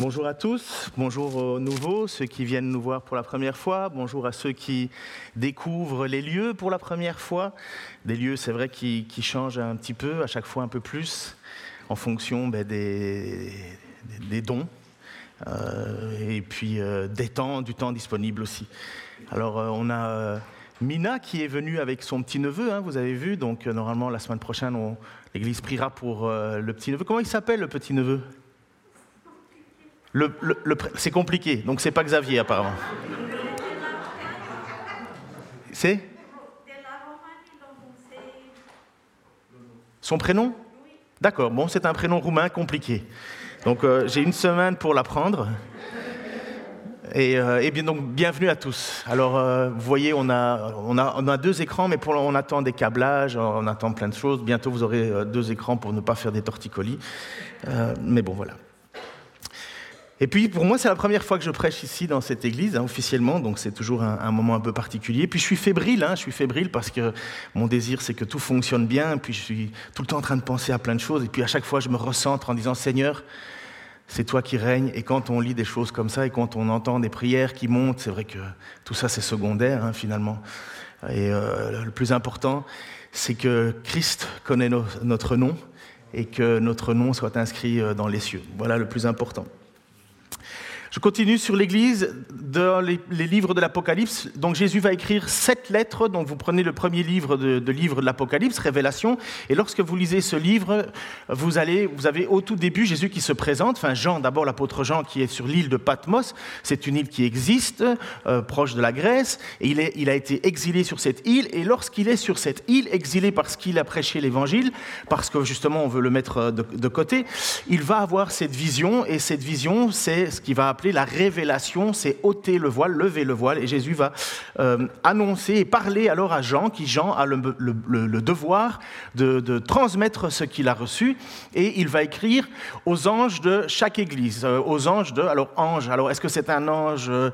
Bonjour à tous, bonjour aux nouveaux, ceux qui viennent nous voir pour la première fois, bonjour à ceux qui découvrent les lieux pour la première fois. Des lieux, c'est vrai, qui, changent un petit peu, à chaque fois un peu plus, en fonction ben, des, dons euh, et puis euh, des temps, du temps disponible aussi. Alors, euh, on a Mina qui est venue avec son petit-neveu, hein, vous avez vu, donc normalement la semaine prochaine, l'Église priera pour le petit-neveu. Comment il s'appelle le petit-neveu c'est compliqué, donc c'est pas Xavier apparemment. C'est? Son prénom? D'accord, bon, c'est un prénom roumain compliqué. Donc euh, j'ai une semaine pour l'apprendre. Et, euh, et, bien, donc, bienvenue à tous. Alors, euh, vous voyez, on a, on, a, on a, deux écrans, mais pour, on attend des câblages, on attend plein de choses. Bientôt, vous aurez deux écrans pour ne pas faire des torticolis. mais bon, voilà. Et puis pour moi, c'est la première fois que je prêche ici dans cette église, hein, officiellement, donc c'est toujours un, moment un peu particulier. Puis je suis fébrile, hein, je suis fébrile parce que mon désir, c'est que tout fonctionne bien, puis je suis tout le temps en train de penser à plein de choses, et puis à chaque fois, je me recentre en disant, Seigneur, c'est toi qui règnes, et quand on lit des choses comme ça, et quand on entend des prières qui montent, c'est vrai que tout ça, c'est secondaire, hein, finalement. Et euh, le plus important, c'est que Christ connaît notre nom, et que notre nom soit inscrit euh, dans les cieux. Voilà le plus important. Je continue sur l'Église dans les, livres de l'Apocalypse. Donc Jésus va écrire sept lettres. Donc vous prenez le premier livre de, livre de l'Apocalypse, Révélation, et lorsque vous lisez ce livre, vous avez au tout début Jésus qui se présente. Enfin Jean, d'abord l'apôtre Jean qui est sur l'île de Patmos. C'est une île qui existe, euh, proche de la Grèce, et il, a été exilé sur cette île. Et lorsqu'il est sur cette île, exilé parce qu'il a prêché l'Évangile, parce que justement on veut le mettre de, de côté, il va avoir cette vision, et cette vision, c'est ce qui va la révélation, c'est ôter le voile, lever le voile, et Jésus va euh, annoncer et parler alors à Jean, qui Jean a le, devoir de, transmettre ce qu'il a reçu, et il va écrire aux anges de chaque église, euh, aux anges de, alors ange, alors est-ce que c'est un ange euh,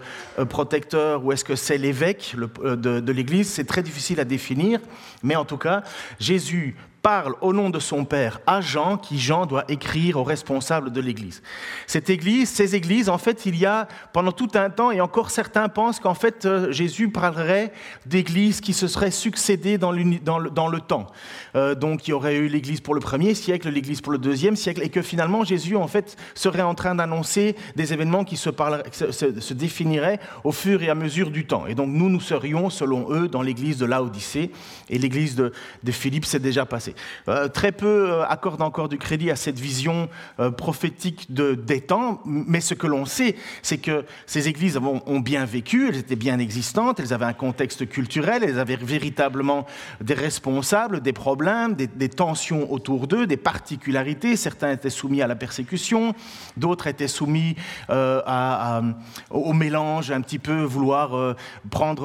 protecteur ou est-ce que c'est l'évêque de, de l'église, c'est très difficile à définir, mais en tout cas, Jésus parle au nom de son Père à Jean, qui Jean doit écrire aux responsables de l'Église. Cette Église, ces Églises, en fait, il y a pendant tout un temps, et encore certains pensent qu'en fait euh, Jésus parlerait d'Églises qui se seraient succédées dans, le, temps. Euh, donc il y aurait eu l'Église pour le premier siècle, l'Église pour le deuxième siècle, et que finalement Jésus, en fait, serait en train d'annoncer des événements qui se, définiraient au fur et à mesure du temps. Et donc nous, nous serions, selon eux, dans l'Église de Laodicée, et l'Église de Philippe s'est déjà passée. Euh, très peu euh, accordent encore du crédit à cette vision euh, prophétique de, des temps, mais ce que l'on sait, c'est que ces églises ont, bien vécu, elles étaient bien existantes, elles avaient un contexte culturel, elles avaient véritablement des responsables, des problèmes, des, tensions autour d'eux, des particularités. Certains étaient soumis à la persécution, d'autres étaient soumis au mélange, un petit peu vouloir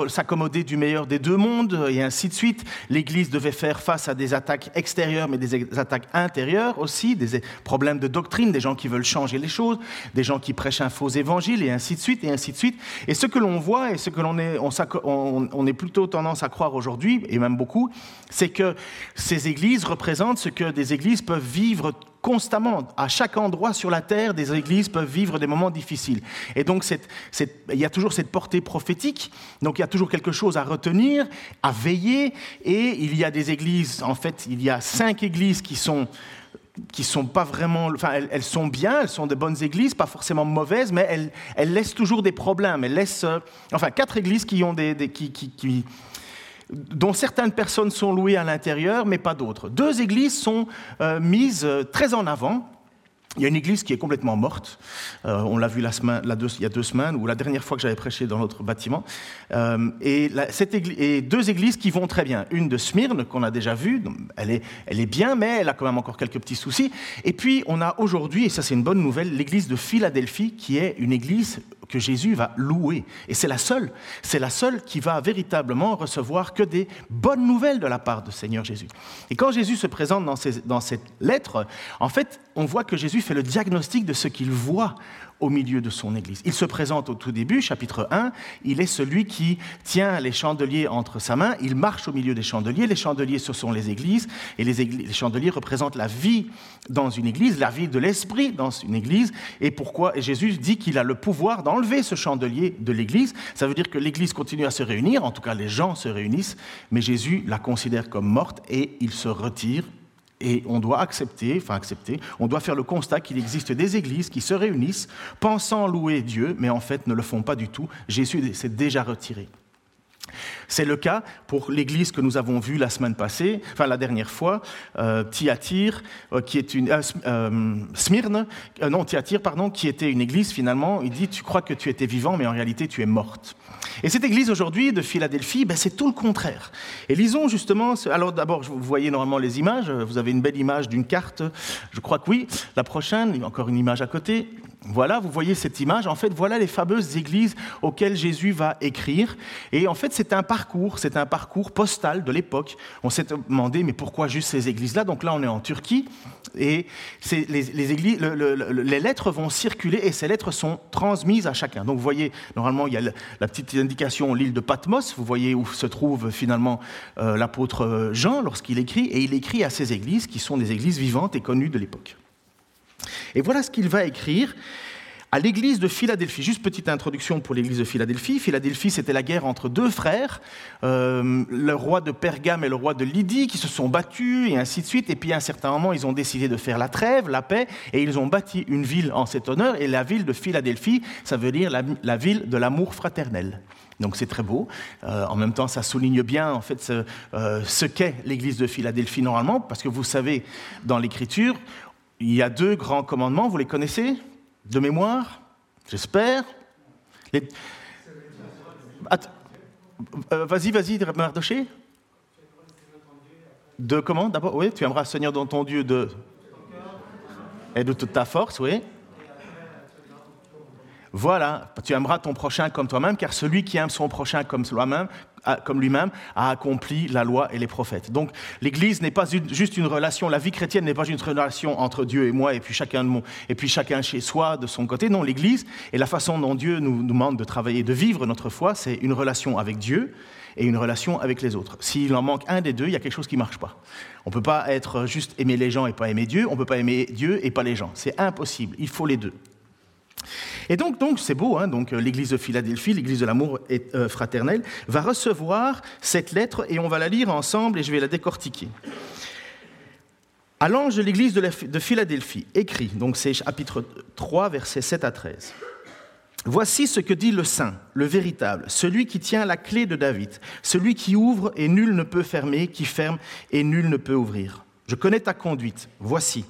s'accommoder du meilleur des deux mondes, et ainsi de suite. L'Église devait faire face à des attaques extérieures, mais des attaques intérieures aussi, des problèmes de doctrine, des gens qui veulent changer les choses, des gens qui prêchent un faux évangile, et ainsi de suite, et ainsi de suite. Et ce que l'on voit, et ce que l'on est, est plutôt tendance à croire aujourd'hui, et même beaucoup, c'est que ces églises représentent ce que des églises peuvent vivre constamment, à chaque endroit sur la terre, des églises peuvent vivre des moments difficiles. Et donc, il y a toujours cette portée prophétique, donc il y a toujours quelque chose à retenir, à veiller, et il y a des églises, en fait, il y a cinq églises qui sont qui sont pas vraiment, enfin, elles, sont bien, elles sont de bonnes églises, pas forcément mauvaises, mais elles, laissent toujours des problèmes. Elles laissent, euh, enfin, quatre églises qui ont des, qui dont certaines personnes sont louées à l'intérieur, mais pas d'autres. Deux églises sont euh, mises euh, très en avant. Il y a une église qui est complètement morte. Euh, on l'a vu la semaine, il y a deux semaines, ou la dernière fois que j'avais prêché dans notre bâtiment. et, deux églises qui vont très bien. Une de Smyrne, qu'on a déjà vue, elle est, elle est bien, mais elle a quand même encore quelques petits soucis. Et puis, on a aujourd'hui, et ça c'est une bonne nouvelle, l'église de Philadelphie, qui est une église que Jésus va louer. Et c'est la seule, c'est la seule qui va véritablement recevoir que des bonnes nouvelles de la part du Seigneur Jésus. Et quand Jésus se présente dans, dans cette lettre, en fait, on voit que Jésus fait le diagnostic de ce qu'il voit au milieu de son Église. Il se présente au tout début, chapitre 1, il est celui qui tient les chandeliers entre sa main, il marche au milieu des chandeliers, les chandeliers ce sont les églises, et les, chandeliers représentent la vie dans une église, la vie de l'esprit dans une église, et pourquoi? Jésus dit qu'il a le pouvoir d'enlever ce chandelier de l'église, ça veut dire que l'église continue à se réunir, en tout cas les gens se réunissent, mais Jésus la considère comme morte et il se retire et on doit accepter, enfin accepter, on doit faire le constat qu'il existe des églises qui se réunissent pensant louer Dieu, mais en fait ne le font pas du tout. Jésus s'est déjà retiré. C'est le cas pour l'église que nous avons vue la semaine passée, enfin la dernière fois, euh, euh, qui est une euh, euh Smyrne, non pardon, qui était une église finalement. Il dit tu crois que tu étais vivant, mais en réalité tu es morte. Et cette église aujourd'hui de Philadelphie, ben, c'est tout le contraire. Et lisons justement. Alors d'abord, vous voyez normalement les images. Vous avez une belle image d'une carte. Je crois que oui. La prochaine, encore une image à côté. Voilà, vous voyez cette image. En fait, voilà les fameuses églises auxquelles Jésus va écrire. Et en fait, c'est un parcours, c'est un parcours postal de l'époque. On s'est demandé, mais pourquoi juste ces églises-là? Donc là, on est en Turquie. Et les, lettres vont circuler et ces lettres sont transmises à chacun. Donc vous voyez, normalement, il y a la petite indication, l'île de Patmos. Vous voyez où se trouve finalement euh, l'apôtre Jean lorsqu'il écrit. Et il écrit à ces églises qui sont des églises vivantes et connues de l'époque. Et voilà ce qu'il va écrire à l'église de Philadelphie. Juste petite introduction pour l'église de Philadelphie. Philadelphie, c'était la guerre entre deux frères, euh, le roi de Pergame et le roi de Lydie, qui se sont battus et ainsi de suite. Et puis à un certain moment, ils ont décidé de faire la trêve, la paix, et ils ont bâti une ville en cet honneur. Et la ville de Philadelphie, ça veut dire la, ville de l'amour fraternel. Donc c'est très beau. Euh, en même temps, ça souligne bien en fait ce, euh, ce qu'est l'Église de Philadelphie normalement, parce que vous savez, dans l'Écriture, il y a deux grands commandements, vous les connaissez? De mémoire J'espère. Euh, vas-y, vas-y, Mardoché. De comment D'abord, oui, tu aimeras Seigneur dans ton Dieu de et de toute ta force, oui. Voilà, tu aimeras ton prochain comme toi-même, car celui qui aime son prochain comme lui-même comme lui-même, a accompli la loi et les prophètes. Donc l'Église n'est pas juste une relation, la vie chrétienne n'est pas une relation entre Dieu et moi et puis chacun, de mon, et puis chacun chez soi de son côté. Non, l'Église et la façon dont Dieu nous demande de travailler, de vivre notre foi, c'est une relation avec Dieu et une relation avec les autres. S'il en manque un des deux, il y a quelque chose qui ne marche pas. On ne peut pas être juste aimer les gens et pas aimer Dieu, on ne peut pas aimer Dieu et pas les gens. C'est impossible, il faut les deux. Et donc, donc c'est beau, hein, donc euh, l'Église de Philadelphie, l'Église de l'amour euh, fraternel, va recevoir cette lettre et on va la lire ensemble et je vais la décortiquer. À l'ange de l'Église de Philadelphie, écrit, donc c'est chapitre 3, versets 7 à 13. Voici ce que dit le Saint, le véritable, celui qui tient la clé de David, celui qui ouvre et nul ne peut fermer, qui ferme et nul ne peut ouvrir. Je connais ta conduite. Voici.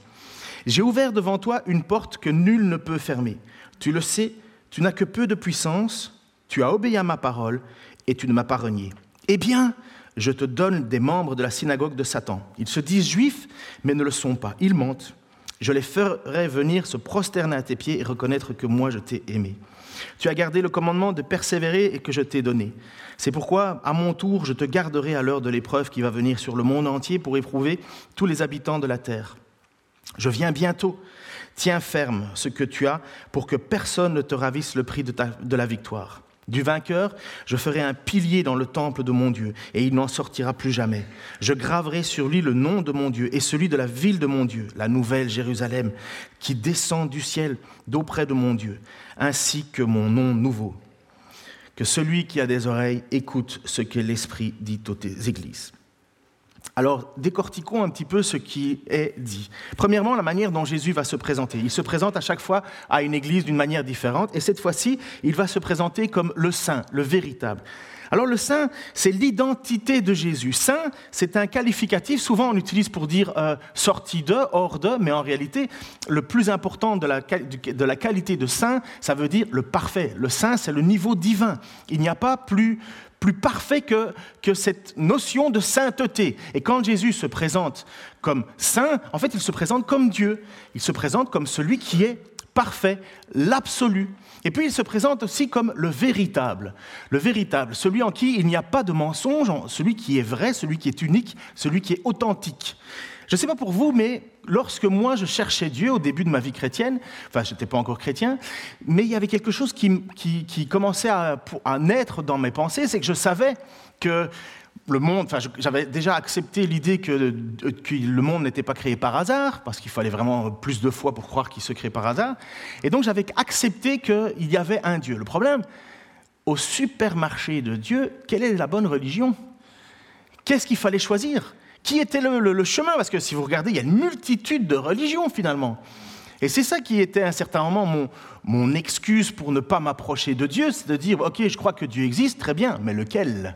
J'ai ouvert devant toi une porte que nul ne peut fermer. Tu le sais, tu n'as que peu de puissance, tu as obéi à ma parole et tu ne m'as pas renié. Eh bien, je te donne des membres de la synagogue de Satan. Ils se disent juifs, mais ne le sont pas. Ils mentent. Je les ferai venir se prosterner à tes pieds et reconnaître que moi je t'ai aimé. Tu as gardé le commandement de persévérer et que je t'ai donné. C'est pourquoi, à mon tour, je te garderai à l'heure de l'épreuve qui va venir sur le monde entier pour éprouver tous les habitants de la terre. Je viens bientôt. Tiens ferme ce que tu as pour que personne ne te ravisse le prix de, la victoire. Du vainqueur, je ferai un pilier dans le temple de mon Dieu, et il n'en sortira plus jamais. Je graverai sur lui le nom de mon Dieu et celui de la ville de mon Dieu, la nouvelle Jérusalem, qui descend du ciel d'auprès de mon Dieu, ainsi que mon nom nouveau. Que celui qui a des oreilles écoute ce que l'Esprit dit aux églises. Alors, décortiquons un petit peu ce qui est dit. Premièrement, la manière dont Jésus va se présenter. Il se présente à chaque fois à une église d'une manière différente, et cette fois-ci, il va se présenter comme le saint, le véritable. Alors le saint, c'est l'identité de Jésus. Saint, c'est un qualificatif, souvent on l'utilise pour dire euh, sorti de, hors de, mais en réalité, le plus important de la, de la qualité de saint, ça veut dire le parfait. Le saint, c'est le niveau divin. Il n'y a pas plus, plus parfait que, que cette notion de sainteté. Et quand Jésus se présente comme saint, en fait, il se présente comme Dieu. Il se présente comme celui qui est parfait, l'absolu. Et puis il se présente aussi comme le véritable, le véritable, celui en qui il n'y a pas de mensonge, celui qui est vrai, celui qui est unique, celui qui est authentique. Je ne sais pas pour vous, mais lorsque moi je cherchais Dieu au début de ma vie chrétienne, enfin je n'étais pas encore chrétien, mais il y avait quelque chose qui, commençait à, naître dans mes pensées, c'est que je savais que le monde, enfin, j'avais déjà accepté l'idée que, le monde n'était pas créé par hasard, parce qu'il fallait vraiment plus de foi pour croire qu'il se crée par hasard. Et donc j'avais accepté qu'il y avait un Dieu. Le problème, au supermarché de Dieu, quelle est la bonne religion? Qu'est-ce qu'il fallait choisir? Qui était le, chemin Parce que si vous regardez, il y a une multitude de religions finalement. Et c'est ça qui était à un certain moment mon, mon excuse pour ne pas m'approcher de Dieu, c'est de dire, ok, je crois que Dieu existe, très bien, mais lequel?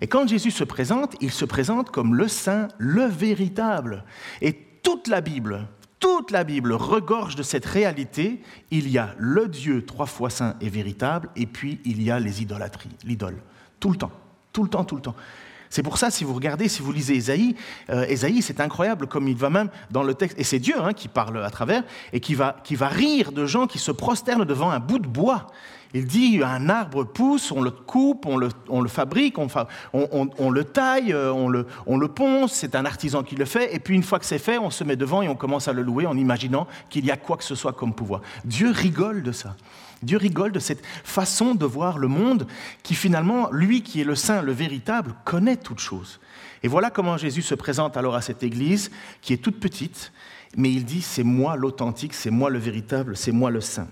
Et quand Jésus se présente, il se présente comme le saint, le véritable. Et toute la Bible, toute la Bible regorge de cette réalité. Il y a le Dieu trois fois saint et véritable, et puis il y a les idolâtries, l'idole. Tout le temps, tout le temps, tout le temps. C'est pour ça, si vous regardez, si vous lisez Ésaïe, euh, Ésaïe, c'est incroyable comme il va même dans le texte, et c'est Dieu hein, qui parle à travers, et qui va, qui va rire de gens qui se prosternent devant un bout de bois. Il dit un arbre pousse, on le coupe, on le, fabrique, on, le taille, euh, on le, on le ponce, c'est un artisan qui le fait, et puis une fois que c'est fait, on se met devant et on commence à le louer en imaginant qu'il y a quoi que ce soit comme pouvoir. Dieu rigole de ça. Dieu rigole de cette façon de voir le monde qui finalement, lui qui est le saint, le véritable, connaît toutes choses. Et voilà comment Jésus se présente alors à cette église qui est toute petite, mais il dit, c'est moi l'authentique, c'est moi le véritable, c'est moi le saint.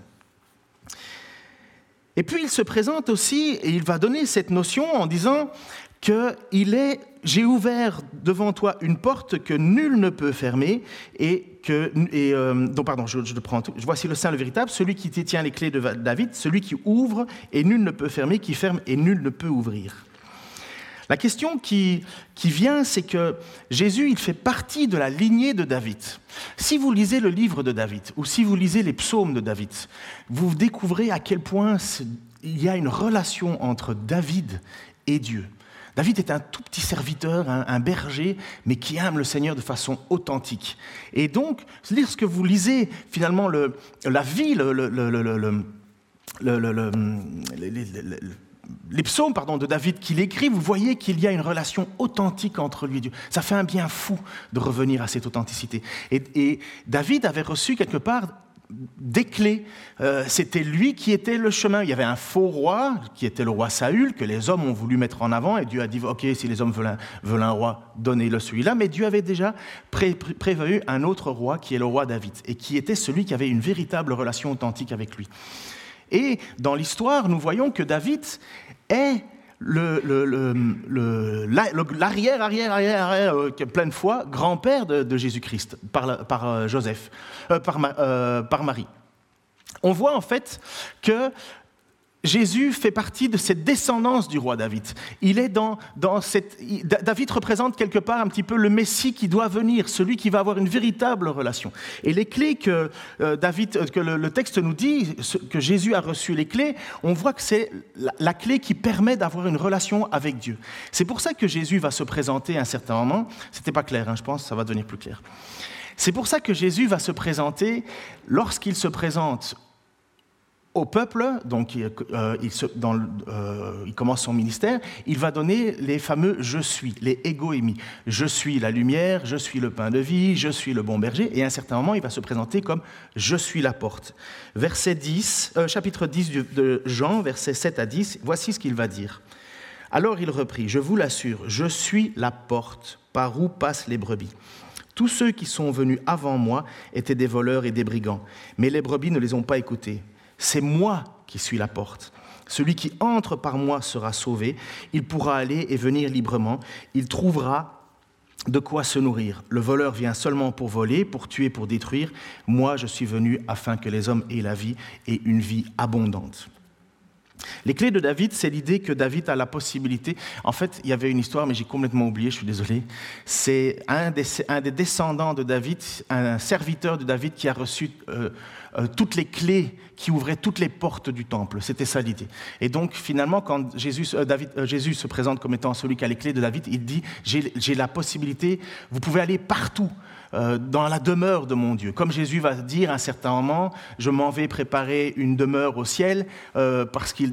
Et puis il se présente aussi et il va donner cette notion en disant qu'il est j'ai ouvert devant toi une porte que nul ne peut fermer et que euh, pardon je, je prends tout, voici le saint le véritable celui qui détient les clés de David celui qui ouvre et nul ne peut fermer qui ferme et nul ne peut ouvrir la question qui, vient, c'est que Jésus, il fait partie de la lignée de David. Si vous lisez le livre de David, ou si vous lisez les psaumes de David, vous découvrez à quel point il y a une relation entre David et Dieu. David est un tout petit serviteur, un, berger, mais qui aime le Seigneur de façon authentique. Et donc, lorsque vous lisez finalement la vie, le, les psaumes de David qu'il écrit, vous voyez qu'il y a une relation authentique entre lui et Dieu. Ça fait un bien fou de revenir à cette authenticité. Et, David avait reçu quelque part des clés. Euh, c'était lui qui était le chemin. Il y avait un faux roi, qui était le roi Saül, que les hommes ont voulu mettre en avant, et Dieu a dit, OK, si les hommes veulent un, roi, donnez-le celui-là. Mais Dieu avait déjà prévu un autre roi, qui est le roi David, et qui était celui qui avait une véritable relation authentique avec lui. Et dans l'histoire, nous voyons que David est l'arrière, arrière, arrière, arrière, euh, plein de fois, grand-père de, Jésus-Christ par, euh, Joseph, euh, par Marie. On voit en fait que Jésus fait partie de cette descendance du roi David. Il est dans, David représente quelque part un petit peu le Messie qui doit venir, celui qui va avoir une véritable relation. Et les clés que euh, David, euh, que le, texte nous dit, que Jésus a reçu les clés, on voit que c'est la, clé qui permet d'avoir une relation avec Dieu. C'est pour ça que Jésus va se présenter à un certain moment. C'était pas clair, hein, je pense, ça va devenir plus clair. C'est pour ça que Jésus va se présenter lorsqu'il se présente au peuple, donc euh, il, euh, il, commence son ministère, il va donner les fameux je suis, les égoémis. Je suis la lumière, je suis le pain de vie, je suis le bon berger, et à un certain moment, il va se présenter comme je suis la porte. Verset 10, euh, chapitre 10 de Jean, versets 7 à 10, voici ce qu'il va dire. Alors il reprit, je vous l'assure, je suis la porte par où passent les brebis. Tous ceux qui sont venus avant moi étaient des voleurs et des brigands, mais les brebis ne les ont pas écoutés. C'est moi qui suis la porte. Celui qui entre par moi sera sauvé. Il pourra aller et venir librement. Il trouvera de quoi se nourrir. Le voleur vient seulement pour voler, pour tuer, pour détruire. Moi, je suis venu afin que les hommes aient la vie et une vie abondante. Les clés de David, c'est l'idée que David a la possibilité. En fait, il y avait une histoire, mais j'ai complètement oublié, je suis désolé. C'est un des, descendants de David, un serviteur de David qui a reçu euh, euh, toutes les clés qui ouvraient toutes les portes du temple. C'était ça l'idée. Et donc, finalement, quand Jésus, euh, Jésus, se présente comme étant celui qui a les clés de David, il dit J'ai la possibilité, vous pouvez aller partout. Euh, dans la demeure de mon Dieu. Comme Jésus va dire à un certain moment, je m'en vais préparer une demeure au ciel, euh, parce que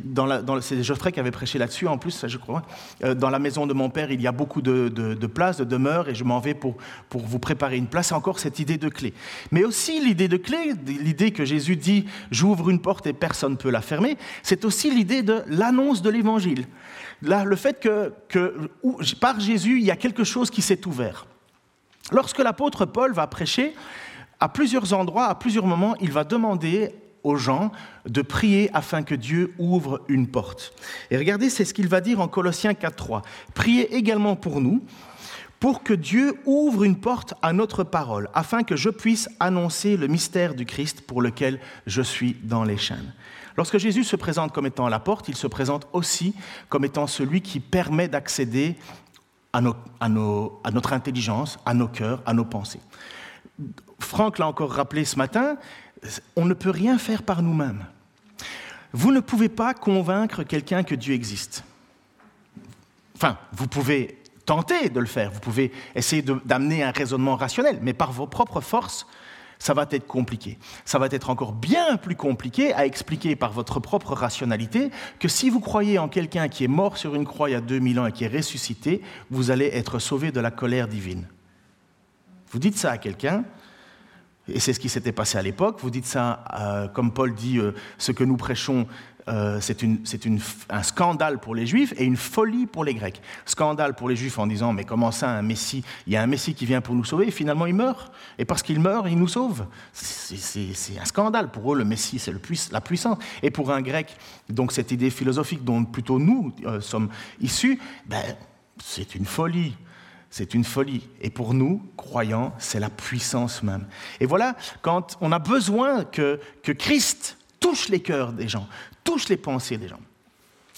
c'est Geoffrey qui avait prêché là-dessus en plus, je crois. Euh, dans la maison de mon Père, il y a beaucoup de, places, de demeures, et je m'en vais pour, pour vous préparer une place. Encore cette idée de clé. Mais aussi l'idée de clé, l'idée que Jésus dit, j'ouvre une porte et personne ne peut la fermer, c'est aussi l'idée de l'annonce de l'Évangile. Là, le fait que, que par Jésus, il y a quelque chose qui s'est ouvert. Lorsque l'apôtre Paul va prêcher, à plusieurs endroits, à plusieurs moments, il va demander aux gens de prier afin que Dieu ouvre une porte. Et regardez, c'est ce qu'il va dire en Colossiens 4.3. Priez également pour nous, pour que Dieu ouvre une porte à notre parole, afin que je puisse annoncer le mystère du Christ pour lequel je suis dans les chaînes. Lorsque Jésus se présente comme étant la porte, il se présente aussi comme étant celui qui permet d'accéder à, notre intelligence, à nos cœurs, à nos pensées. Franck l'a encore rappelé ce matin, on ne peut rien faire par nous-mêmes. Vous ne pouvez pas convaincre quelqu'un que Dieu existe. Enfin, vous pouvez tenter de le faire, vous pouvez essayer d'amener un raisonnement rationnel, mais par vos propres forces, ça va être compliqué. Ça va être encore bien plus compliqué à expliquer par votre propre rationalité que si vous croyez en quelqu'un qui est mort sur une croix il y a 2000 ans et qui est ressuscité, vous allez être sauvé de la colère divine. Vous dites ça à quelqu'un, et c'est ce qui s'était passé à l'époque, vous dites ça, euh, comme Paul dit, euh, ce que nous prêchons, euh, c'est un scandale pour les Juifs et une folie pour les Grecs. Scandale pour les Juifs en disant, mais comment ça, un Messie Il y a un Messie qui vient pour nous sauver, et finalement il meurt. Et parce qu'il meurt, il nous sauve. C'est un scandale. Pour eux, le Messie, c'est la puissance. Et pour un Grec, donc cette idée philosophique dont plutôt nous euh, sommes issus, ben, c'est une folie. C'est une folie. Et pour nous, croyants, c'est la puissance même. Et voilà, quand on a besoin que, que Christ touche les cœurs des gens, touche les pensées des gens.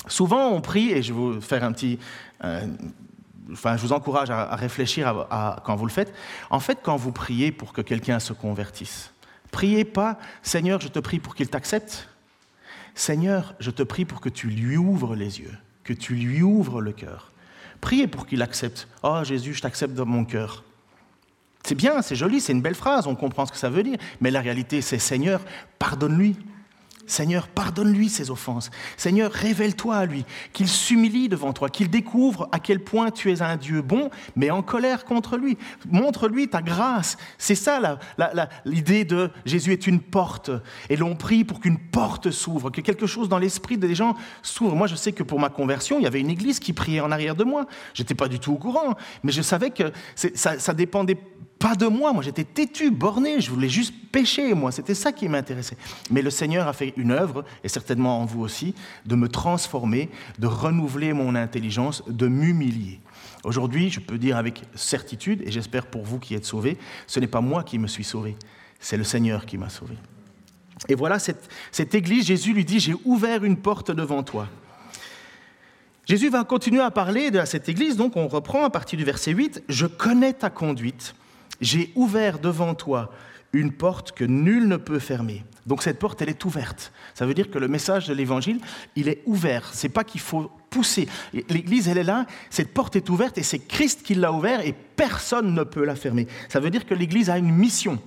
Souvent, on prie, et je vous faire un petit. Euh, enfin, je vous encourage à, réfléchir quand vous le faites. En fait, quand vous priez pour que quelqu'un se convertisse, priez pas Seigneur, je te prie pour qu'il t'accepte. Seigneur, je te prie pour que tu lui ouvres les yeux, que tu lui ouvres le cœur. Priez pour qu'il accepte. Oh Jésus, je t'accepte dans mon cœur. C'est bien, c'est joli, c'est une belle phrase, on comprend ce que ça veut dire, mais la réalité, c'est Seigneur, pardonne-lui. Seigneur, pardonne-lui ses offenses. Seigneur, révèle-toi à lui, qu'il s'humilie devant toi, qu'il découvre à quel point tu es un Dieu bon, mais en colère contre lui. Montre-lui ta grâce. C'est ça l'idée de Jésus est une porte. Et l'on prie pour qu'une porte s'ouvre, que quelque chose dans l'esprit des gens s'ouvre. Moi, je sais que pour ma conversion, il y avait une église qui priait en arrière de moi. Je n'étais pas du tout au courant, mais je savais que ça, ça dépendait pas de moi, moi j'étais têtu, borné, je voulais juste pécher, moi, c'était ça qui m'intéressait. Mais le Seigneur a fait une œuvre, et certainement en vous aussi, de me transformer, de renouveler mon intelligence, de m'humilier. Aujourd'hui, je peux dire avec certitude, et j'espère pour vous qui êtes sauvés, ce n'est pas moi qui me suis sauvé, c'est le Seigneur qui m'a sauvé. Et voilà, cette, cette église, Jésus lui dit, j'ai ouvert une porte devant toi. Jésus va continuer à parler de cette église, donc on reprend à partir du verset 8, Je connais ta conduite j'ai ouvert devant toi une porte que nul ne peut fermer. Donc cette porte, elle est ouverte. Ça veut dire que le message de l'Évangile, il est ouvert. C'est pas qu'il faut pousser. L'Église, elle est là, cette porte est ouverte et c'est Christ qui l'a ouverte et personne ne peut la fermer. Ça veut dire que l'Église a une mission.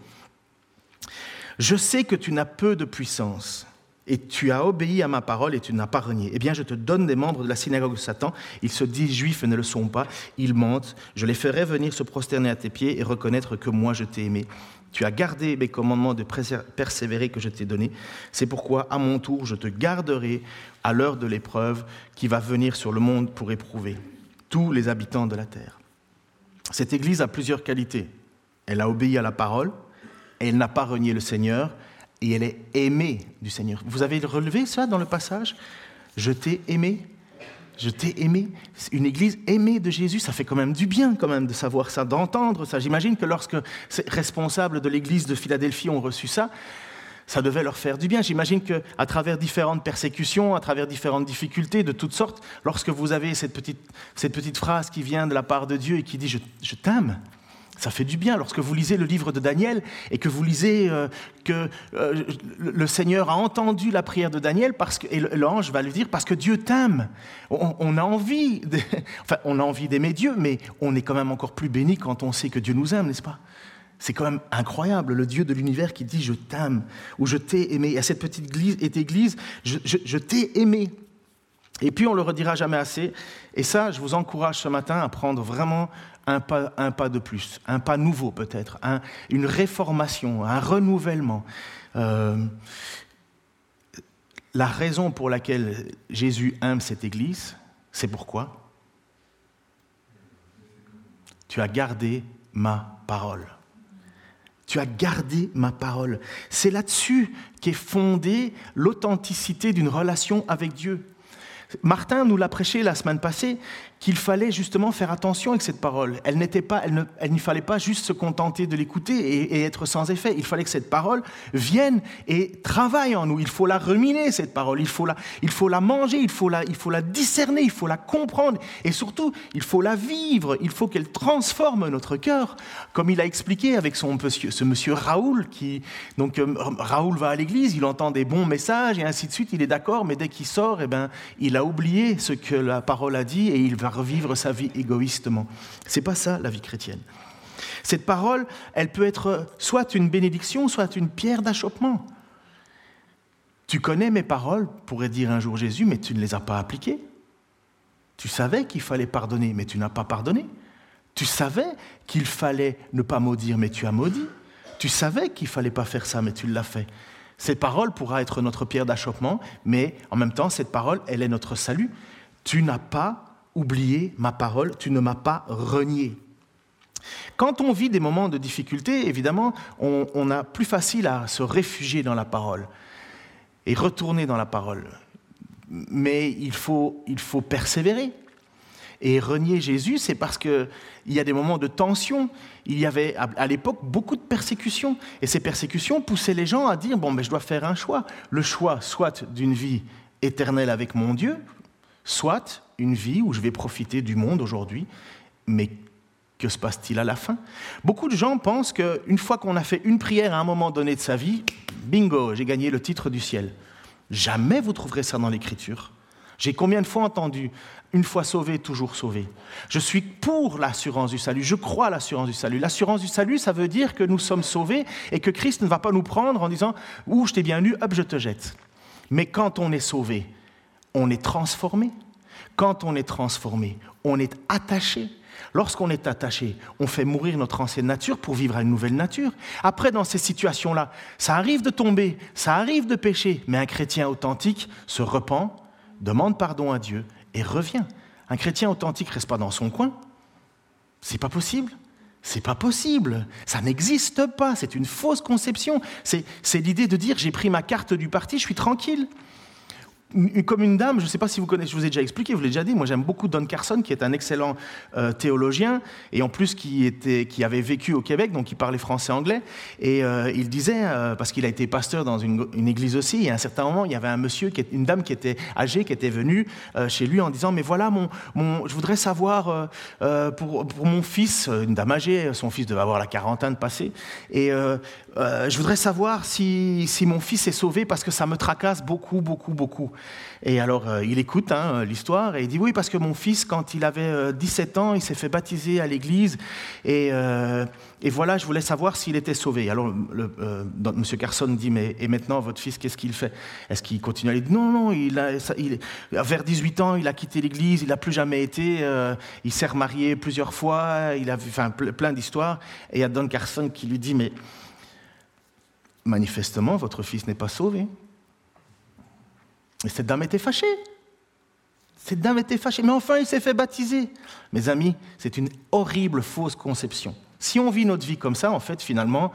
Je sais que tu n'as peu de puissance, et tu as obéi à ma parole et tu n'as pas renié. Eh bien, je te donne des membres de la synagogue de Satan. Ils se disent juifs et ne le sont pas. Ils mentent. Je les ferai venir se prosterner à tes pieds et reconnaître que moi je t'ai aimé. Tu as gardé mes commandements de persévérer que je t'ai donnés. C'est pourquoi, à mon tour, je te garderai à l'heure de l'épreuve qui va venir sur le monde pour éprouver tous les habitants de la terre. Cette Église a plusieurs qualités. Elle a obéi à la parole, elle n'a pas renié le Seigneur, et elle est aimée du Seigneur. Vous avez relevé ça dans le passage? Je t'ai aimé. Je t'ai aimé. Une église aimée de Jésus, ça fait quand même du bien quand même de savoir ça, d'entendre ça. J'imagine que lorsque ces responsables de l'église de Philadelphie ont reçu ça, ça devait leur faire du bien. J'imagine qu'à travers différentes persécutions, à travers différentes difficultés de toutes sortes, lorsque vous avez cette petite phrase qui vient de la part de Dieu et qui dit je t'aime, ça fait du bien lorsque vous lisez le livre de Daniel et que vous lisez euh, que euh, le Seigneur a entendu la prière de Daniel parce que, et l'ange va lui dire parce que Dieu t'aime. On, a envie, enfin, on a envie d'aimer Dieu, mais on est quand même encore plus béni quand on sait que Dieu nous aime, n'est-ce pas? C'est quand même incroyable, le Dieu de l'univers qui dit je t'aime ou je t'ai aimé. À cette petite église, église je, je t'ai aimé. Et puis on le redira jamais assez. Et ça, je vous encourage ce matin à prendre vraiment un pas, de plus, un pas nouveau peut-être, une réformation, un renouvellement. Euh, la raison pour laquelle Jésus aime cette Église, c'est pourquoi? Tu as gardé ma parole. Tu as gardé ma parole. C'est là-dessus qu'est fondée l'authenticité d'une relation avec Dieu. Martin nous l'a prêché la semaine passée qu'il fallait justement faire attention avec cette parole. Elle n'était pas, elle, ne, fallait pas juste se contenter de l'écouter et, être sans effet. Il fallait que cette parole vienne et travaille en nous. Il faut la ruminer cette parole. Il faut la, il faut la manger. Il faut la, il faut la discerner. Il faut la comprendre et surtout il faut la vivre. Il faut qu'elle transforme notre cœur, comme il a expliqué avec son ce monsieur Raoul qui donc euh, Raoul va à l'église, il entend des bons messages et ainsi de suite. Il est d'accord, mais dès qu'il sort, eh ben il a oublié ce que la parole a dit et il va revivre sa vie égoïstement. C'est pas ça la vie chrétienne. Cette parole, elle peut être soit une bénédiction, soit une pierre d'achoppement. Tu connais mes paroles, pourrait dire un jour Jésus, mais tu ne les as pas appliquées. Tu savais qu'il fallait pardonner, mais tu n'as pas pardonné. Tu savais qu'il fallait ne pas maudire, mais tu as maudit. Tu savais qu'il fallait pas faire ça, mais tu l'as fait. Cette parole pourra être notre pierre d'achoppement, mais en même temps, cette parole, elle est notre salut. Tu n'as pas oublié ma parole, tu ne m'as pas renié. Quand on vit des moments de difficulté, évidemment, on, a plus facile à se réfugier dans la parole et retourner dans la parole. Mais il faut, il faut persévérer. Et renier Jésus, c'est parce qu'il y a des moments de tension. Il y avait à l'époque beaucoup de persécutions. Et ces persécutions poussaient les gens à dire, bon, mais je dois faire un choix. Le choix soit d'une vie éternelle avec mon Dieu, soit une vie où je vais profiter du monde aujourd'hui, mais que se passe-t-il à la fin? Beaucoup de gens pensent qu'une fois qu'on a fait une prière à un moment donné de sa vie, bingo, j'ai gagné le titre du ciel. Jamais vous trouverez ça dans l'Écriture. J'ai combien de fois entendu une fois sauvé, toujours sauvé. Je suis pour l'assurance du salut. Je crois à l'assurance du salut. L'assurance du salut, ça veut dire que nous sommes sauvés et que Christ ne va pas nous prendre en disant Ouh, je t'ai bien lu, hop, je te jette. Mais quand on est sauvé, on est transformé. Quand on est transformé, on est attaché. Lorsqu'on est attaché, on fait mourir notre ancienne nature pour vivre à une nouvelle nature. Après, dans ces situations-là, ça arrive de tomber, ça arrive de pécher, mais un chrétien authentique se repent, demande pardon à Dieu et revient. Un chrétien authentique ne reste pas dans son coin. C'est pas possible. C'est pas possible. Ça n'existe pas. C'est une fausse conception. C'est l'idée de dire j'ai pris ma carte du parti, je suis tranquille comme une dame, je ne sais pas si vous connaissez, je vous ai déjà expliqué, je vous l'ai déjà dit, moi j'aime beaucoup Don Carson, qui est un excellent euh, théologien, et en plus qui, avait vécu au Québec, donc il parlait français-anglais, et euh, il disait, euh, parce qu'il a été pasteur dans une, église aussi, et à un certain moment, il y avait un monsieur, une dame qui était âgée, qui était venue chez lui en disant, mais voilà, je voudrais savoir pour, mon fils, une dame âgée, son fils devait avoir la quarantaine passée, et je voudrais savoir si mon fils est sauvé, parce que ça me tracasse beaucoup, beaucoup, beaucoup. Et alors, euh, il écoute hein, l'histoire et il dit Oui, parce que mon fils, quand il avait 17 euh, ans, il s'est fait baptiser à l'église. Et, euh, et, voilà, je voulais savoir s'il était sauvé. Alors, M. Carson dit Mais et maintenant, votre fils, qu'est-ce qu'il fait? Est-ce qu'il continue à aller? Non, non, il, vers 18 ans, il a quitté l'église, il n'a plus jamais été. il s'est remarié plusieurs fois, il a enfin, plein d'histoires. Et il y a Don Carson qui lui dit Mais manifestement, votre fils n'est pas sauvé. Et cette dame était fâchée. Cette dame était fâchée. Mais enfin, il s'est fait baptiser. Mes amis, c'est une horrible fausse conception. Si on vit notre vie comme ça, en fait, finalement,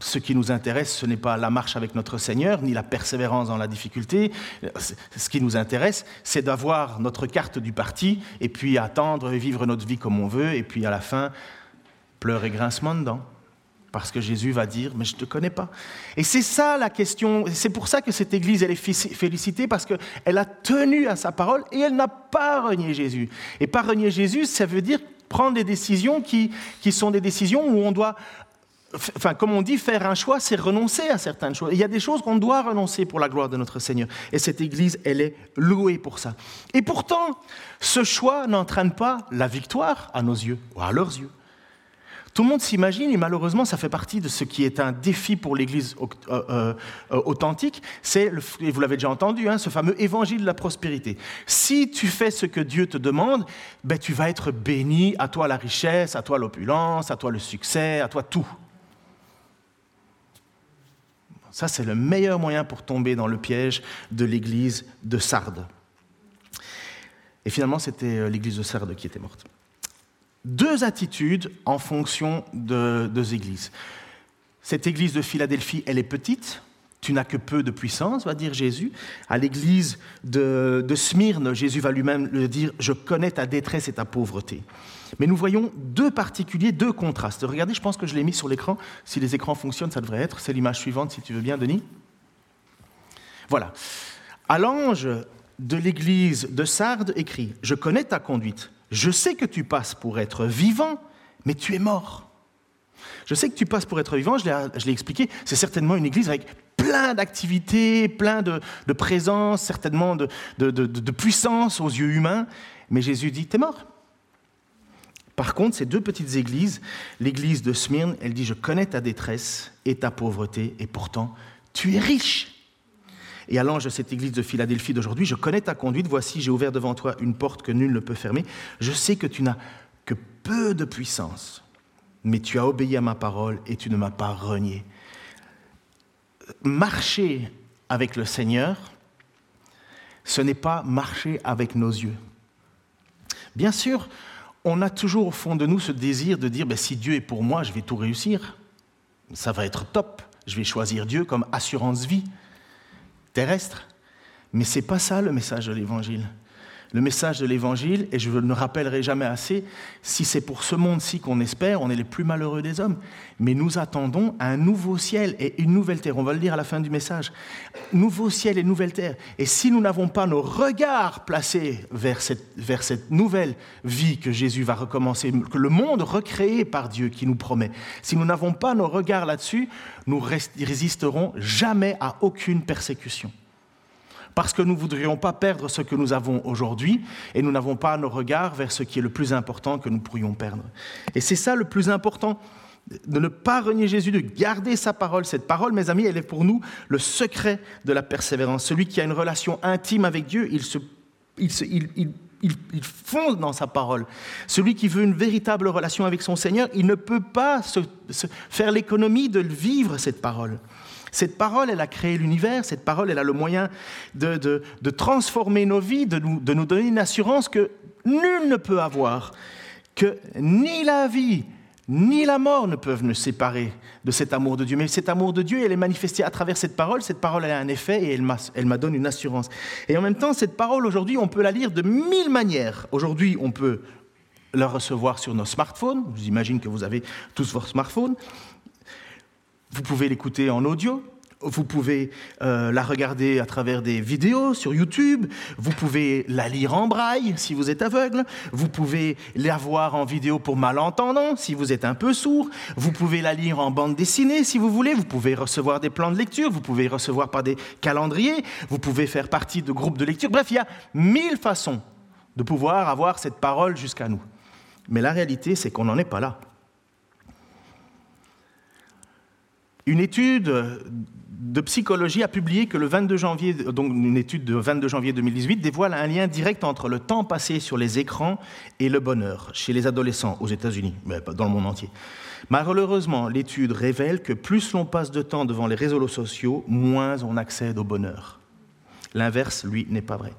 ce qui nous intéresse, ce n'est pas la marche avec notre Seigneur, ni la persévérance dans la difficulté. Ce qui nous intéresse, c'est d'avoir notre carte du parti, et puis attendre et vivre notre vie comme on veut, et puis à la fin, pleurs et grincement dedans parce que Jésus va dire, mais je ne te connais pas. Et c'est ça la question, c'est pour ça que cette Église, elle est félicitée, parce qu'elle a tenu à sa parole et elle n'a pas renié Jésus. Et pas renier Jésus, ça veut dire prendre des décisions qui, qui sont des décisions où on doit, enfin, comme on dit, faire un choix, c'est renoncer à certaines choses. Il y a des choses qu'on doit renoncer pour la gloire de notre Seigneur. Et cette Église, elle est louée pour ça. Et pourtant, ce choix n'entraîne pas la victoire à nos yeux, ou à leurs yeux. Tout le monde s'imagine, et malheureusement, ça fait partie de ce qui est un défi pour l'Église euh, euh, euh, authentique, c'est, vous l'avez déjà entendu, hein, ce fameux évangile de la prospérité. Si tu fais ce que Dieu te demande, ben, tu vas être béni, à toi la richesse, à toi l'opulence, à toi le succès, à toi tout. Ça, c'est le meilleur moyen pour tomber dans le piège de l'église de Sardes. Et finalement, c'était l'église de Sardes qui était morte deux attitudes en fonction de deux églises. Cette église de Philadelphie, elle est petite, tu n'as que peu de puissance, va dire Jésus. À l'église de, Smyrne, Jésus va lui-même le dire, je connais ta détresse et ta pauvreté. Mais nous voyons deux particuliers, deux contrastes. Regardez, je pense que je l'ai mis sur l'écran. Si les écrans fonctionnent, ça devrait être. C'est l'image suivante, si tu veux bien, Denis. Voilà. À l'ange de l'église de Sardes écrit, je connais ta conduite je sais que tu passes pour être vivant, mais tu es mort. Je sais que tu passes pour être vivant, je l'ai expliqué, c'est certainement une église avec plein d'activités, plein de, présence, certainement de, puissance aux yeux humains, mais Jésus dit, tu es mort. Par contre, ces deux petites églises, l'église de Smyrne, elle dit, je connais ta détresse et ta pauvreté, et pourtant, tu es riche. Et à l'ange de cette église de Philadelphie d'aujourd'hui, je connais ta conduite, voici j'ai ouvert devant toi une porte que nul ne peut fermer. Je sais que tu n'as que peu de puissance, mais tu as obéi à ma parole et tu ne m'as pas renié. Marcher avec le Seigneur, ce n'est pas marcher avec nos yeux. Bien sûr, on a toujours au fond de nous ce désir de dire, ben, si Dieu est pour moi, je vais tout réussir. Ça va être top. Je vais choisir Dieu comme assurance vie terrestre. Mais ce n'est pas ça le message de l'Évangile. Le message de l'Évangile, et je ne le rappellerai jamais assez, si c'est pour ce monde-ci qu'on espère, on est les plus malheureux des hommes. Mais nous attendons un nouveau ciel et une nouvelle terre. On va le dire à la fin du message. Nouveau ciel et nouvelle terre. Et si nous n'avons pas nos regards placés vers cette, vers cette nouvelle vie que Jésus va recommencer, que le monde recréé par Dieu qui nous promet, si nous n'avons pas nos regards là-dessus, nous résisterons jamais à aucune persécution parce que nous ne voudrions pas perdre ce que nous avons aujourd'hui et nous n'avons pas nos regards vers ce qui est le plus important que nous pourrions perdre. Et c'est ça le plus important, de ne pas renier Jésus, de garder sa parole. Cette parole, mes amis, elle est pour nous le secret de la persévérance. Celui qui a une relation intime avec Dieu, il, fonde dans sa parole. Celui qui veut une véritable relation avec son Seigneur, il ne peut pas se faire l'économie de vivre cette parole. Cette parole, elle a créé l'univers, cette parole, elle a le moyen de, transformer nos vies, de nous, de nous donner une assurance que nul ne peut avoir, que ni la vie, ni la mort ne peuvent nous séparer de cet amour de Dieu. Mais cet amour de Dieu, elle est manifestée à travers cette parole. Cette parole, elle a un effet et elle m'a donné une assurance. Et en même temps, cette parole, aujourd'hui, on peut la lire de mille manières. Aujourd'hui, on peut la recevoir sur nos smartphones. J'imagine que vous avez tous vos smartphones. Vous pouvez l'écouter en audio, vous pouvez euh, la regarder à travers des vidéos sur YouTube, vous pouvez la lire en braille si vous êtes aveugle, vous pouvez la voir en vidéo pour malentendants si vous êtes un peu sourd, vous pouvez la lire en bande dessinée si vous voulez, vous pouvez recevoir des plans de lecture, vous pouvez recevoir par des calendriers, vous pouvez faire partie de groupes de lecture. Bref, il y a mille façons de pouvoir avoir cette parole jusqu'à nous. Mais la réalité, c'est qu'on n'en est pas là. Une étude de psychologie a publié que le 22 janvier, donc une étude de 22 janvier 2018 dévoile un lien direct entre le temps passé sur les écrans et le bonheur chez les adolescents aux États-Unis, mais pas dans le monde entier. Malheureusement, l'étude révèle que plus l'on passe de temps devant les réseaux sociaux, moins on accède au bonheur. L'inverse, lui, n'est pas vrai.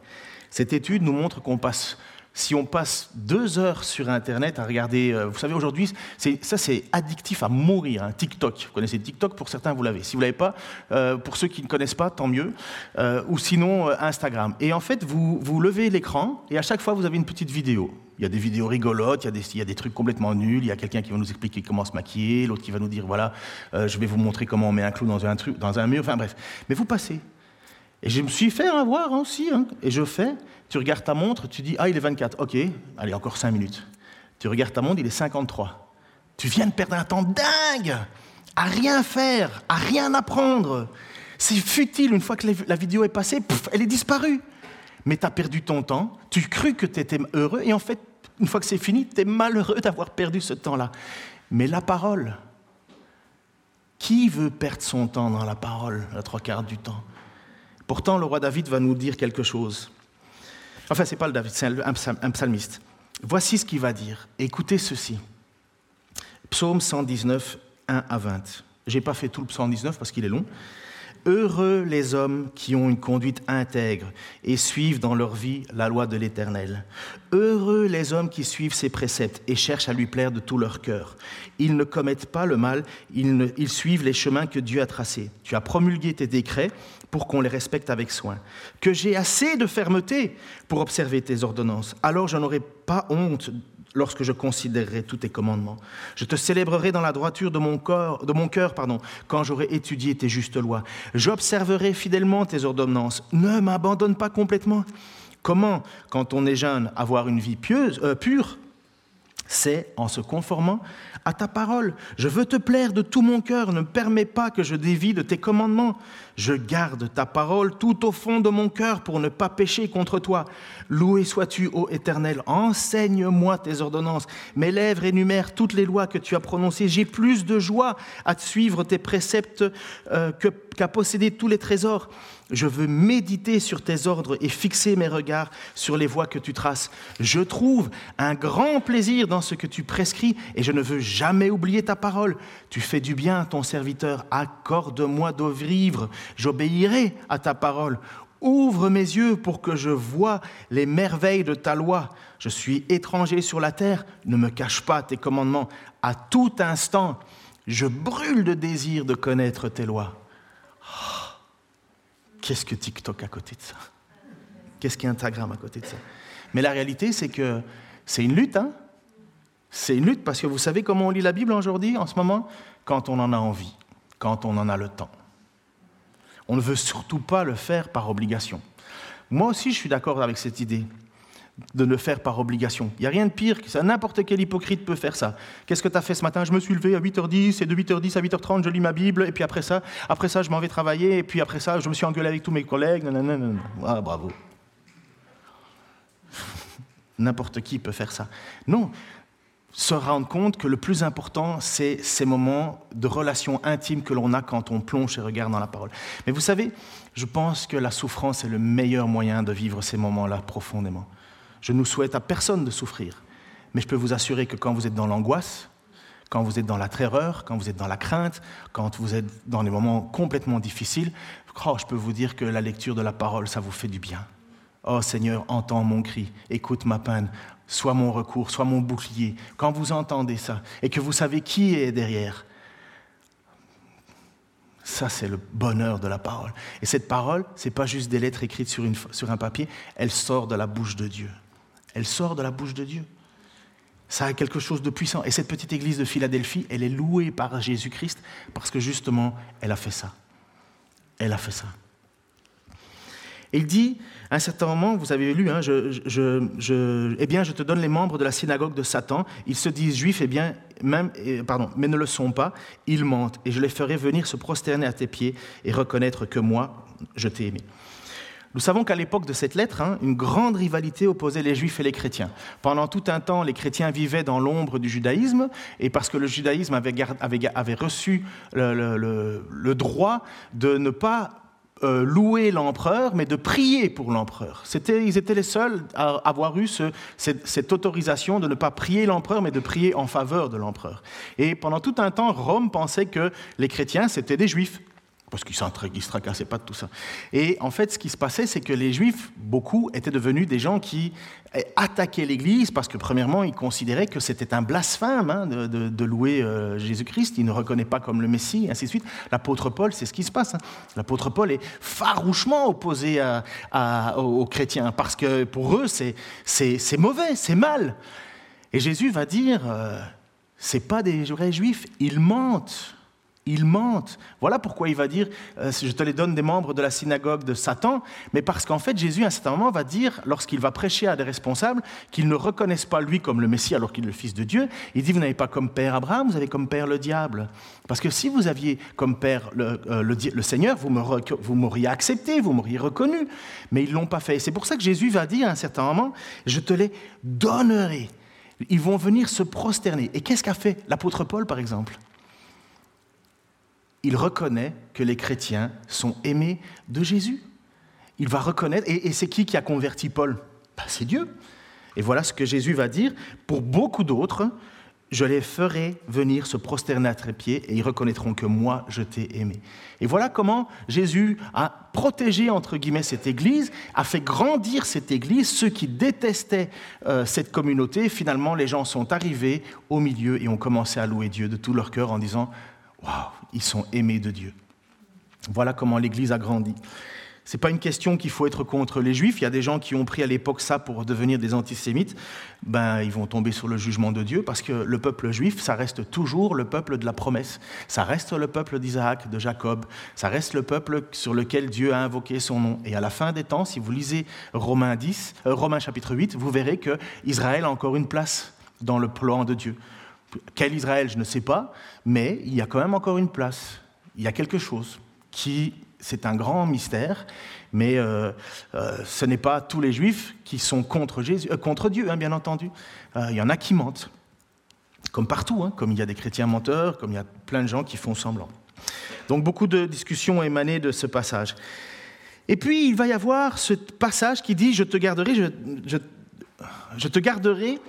Cette étude nous montre qu'on passe si on passe deux heures sur Internet à regarder, euh, vous savez, aujourd'hui, ça c'est addictif à mourir, hein, TikTok. Vous connaissez TikTok, pour certains vous l'avez. Si vous ne l'avez pas, euh, pour ceux qui ne connaissent pas, tant mieux. Euh, ou sinon, Instagram. Et en fait, vous, vous levez l'écran et à chaque fois, vous avez une petite vidéo. Il y a des vidéos rigolotes, il y a des, trucs complètement nuls, il y a quelqu'un qui va nous expliquer comment se maquiller, l'autre qui va nous dire, voilà, je vais vous montrer comment on met un clou dans un, dans un mur, enfin bref. Mais vous passez. Et je me suis fait avoir aussi, hein, et je fais. Tu regardes ta montre, tu dis, ah, il est 24, ok, allez, encore 5 minutes. Tu regardes ta montre, il est 53. Tu viens de perdre un temps dingue à rien faire, à rien apprendre. C'est futile, une fois que la vidéo est passée, elle est disparue. Mais tu as perdu ton temps, tu crus que tu étais heureux, et en fait, une fois que c'est fini, tu es malheureux d'avoir perdu ce temps-là. Mais la parole, qui veut perdre son temps dans la parole, la trois quarts du temps? Pourtant, le roi David va nous dire quelque chose. Enfin, ce n'est pas le David, c'est un psalmiste. Voici ce qu'il va dire. Écoutez ceci. Psaume 119, 1 à 20. Je n'ai pas fait tout le psaume 119 parce qu'il est long. Heureux les hommes qui ont une conduite intègre et suivent dans leur vie la loi de l'Éternel. Heureux les hommes qui suivent ses préceptes et cherchent à lui plaire de tout leur cœur. Ils ne commettent pas le mal, ils suivent les chemins que Dieu a tracés. Tu as promulgué tes décrets pour qu'on les respecte avec soin. Que j'ai assez de fermeté pour observer tes ordonnances. Alors je n'aurai pas honte lorsque je considérerai tous tes commandements. Je te célébrerai dans la droiture de mon, corps, de mon cœur pardon, quand j'aurai étudié tes justes lois. J'observerai fidèlement tes ordonnances. Ne m'abandonne pas complètement. Comment, quand on est jeune, avoir une vie pieuse, euh, pure c'est en se conformant à ta parole. Je veux te plaire de tout mon cœur, ne permets pas que je dévie de tes commandements. Je garde ta parole tout au fond de mon cœur pour ne pas pécher contre toi. Loué sois-tu, ô Éternel, enseigne-moi tes ordonnances. Mes lèvres énumèrent toutes les lois que tu as prononcées. J'ai plus de joie à suivre tes préceptes euh, qu'à posséder tous les trésors. Je veux méditer sur tes ordres et fixer mes regards sur les voies que tu traces. Je trouve un grand plaisir dans ce que tu prescris et je ne veux jamais oublier ta parole. Tu fais du bien ton serviteur. Accorde-moi de vivre. J'obéirai à ta parole. Ouvre mes yeux pour que je voie les merveilles de ta loi. Je suis étranger sur la terre. Ne me cache pas tes commandements. À tout instant, je brûle de désir de connaître tes lois. Qu'est-ce que TikTok à côté de ça? Qu'est-ce qu'Instagram à côté de ça? Mais la réalité, c'est que c'est une lutte. Hein? C'est une lutte parce que vous savez comment on lit la Bible aujourd'hui, en ce moment? Quand on en a envie, quand on en a le temps. On ne veut surtout pas le faire par obligation. Moi aussi, je suis d'accord avec cette idée de ne faire par obligation. Il n'y a rien de pire que ça. N'importe quel hypocrite peut faire ça. Qu'est-ce que tu as fait ce matin? Je me suis levé à 8h10 et de 8h10 à 8h30, je lis ma Bible et puis après ça, après ça, je m'en vais travailler et puis après ça, je me suis engueulé avec tous mes collègues. Ah, bravo. N'importe qui peut faire ça. Non, se rendre compte que le plus important, c'est ces moments de relation intime que l'on a quand on plonge et regarde dans la parole. Mais vous savez, je pense que la souffrance est le meilleur moyen de vivre ces moments-là profondément. Je ne souhaite à personne de souffrir. Mais je peux vous assurer que quand vous êtes dans l'angoisse, quand vous êtes dans la terreur, quand vous êtes dans la crainte, quand vous êtes dans des moments complètement difficiles, oh, je peux vous dire que la lecture de la parole, ça vous fait du bien. Oh Seigneur, entends mon cri, écoute ma peine, sois mon recours, sois mon bouclier. Quand vous entendez ça et que vous savez qui est derrière, ça, c'est le bonheur de la parole. Et cette parole, ce n'est pas juste des lettres écrites sur, sur un papier, elle sort de la bouche de Dieu. Elle sort de la bouche de Dieu. Ça a quelque chose de puissant. Et cette petite église de Philadelphie, elle est louée par Jésus-Christ parce que justement, elle a fait ça. Elle a fait ça. il dit, à un certain moment, vous avez lu, hein, je, eh bien, je te donne les membres de la synagogue de Satan. Ils se disent juifs, eh bien, même, pardon, mais ne le sont pas. Ils mentent. Et je les ferai venir se prosterner à tes pieds et reconnaître que moi, je t'ai aimé. Nous savons qu'à l'époque de cette lettre, hein, une grande rivalité opposait les juifs et les chrétiens. Pendant tout un temps, les chrétiens vivaient dans l'ombre du judaïsme, et parce que le judaïsme avait, reçu le, droit de ne pas euh, louer l'empereur, mais de prier pour l'empereur. ils étaient les seuls à avoir eu cette, autorisation de ne pas prier l'empereur, mais de prier en faveur de l'empereur. Et pendant tout un temps, Rome pensait que les chrétiens, c'était des juifs parce qu'ils ne se tracassaient pas de tout ça. Et en fait, ce qui se passait, c'est que les Juifs, beaucoup, étaient devenus des gens qui attaquaient l'Église, parce que premièrement, ils considéraient que c'était un blasphème hein, de, louer euh, Jésus-Christ, ils ne reconnaient pas comme le Messie, ainsi de suite. L'apôtre Paul, c'est ce qui se passe. Hein. L'apôtre Paul est farouchement opposé aux chrétiens, parce que pour eux, c'est mauvais, c'est mal. Et Jésus va dire, euh, c'est pas des vrais Juifs, ils mentent. Ils mentent. Voilà pourquoi il va dire, euh, je te les donne des membres de la synagogue de Satan, mais parce qu'en fait Jésus à un certain moment va dire, lorsqu'il va prêcher à des responsables, qu'ils ne reconnaissent pas lui comme le Messie alors qu'il est le Fils de Dieu, il dit, vous n'avez pas comme père Abraham, vous avez comme père le diable. Parce que si vous aviez comme père le, euh, Seigneur, vous m'auriez accepté, vous m'auriez reconnu, mais ils ne l'ont pas fait. C'est pour ça que Jésus va dire à un certain moment, je te les donnerai Ils vont venir se prosterner. Et qu'est-ce qu'a fait l'apôtre Paul, par exemple? Il reconnaît que les chrétiens sont aimés de Jésus. Il va reconnaître, et, c'est qui qui a converti Paul? Ben, C'est Dieu. Et voilà ce que Jésus va dire. Pour beaucoup d'autres, je les ferai venir se prosterner à tes pieds et ils reconnaîtront que moi, je t'ai aimé. Et voilà comment Jésus a protégé, entre guillemets, cette Église, a fait grandir cette Église. Ceux qui détestaient euh, cette communauté, finalement, les gens sont arrivés au milieu et ont commencé à louer Dieu de tout leur cœur en disant, waouh, ils sont aimés de Dieu. Voilà comment l'Église a grandi. Ce n'est pas une question qu'il faut être contre les juifs. Il y a des gens qui ont pris à l'époque ça pour devenir des antisémites. Ben, ils vont tomber sur le jugement de Dieu parce que le peuple juif, ça reste toujours le peuple de la promesse. Ça reste le peuple d'Isaac, de Jacob. Ça reste le peuple sur lequel Dieu a invoqué son nom. Et à la fin des temps, si vous lisez Romains, 10, euh, Romains chapitre 8, vous verrez que Israël a encore une place dans le plan de Dieu. Quel Israël, je ne sais pas, mais il y a quand même encore une place. Il y a quelque chose qui c'est un grand mystère, mais euh, euh, ce n'est pas tous les juifs qui sont contre, Jésus, euh, contre Dieu, hein, bien entendu. Il y en a qui mentent, comme partout, hein, comme il y a des chrétiens menteurs, comme il y a plein de gens qui font semblant. Donc beaucoup de discussions émanées de ce passage. Et puis il va y avoir ce passage qui dit, je te garderai, je te garderai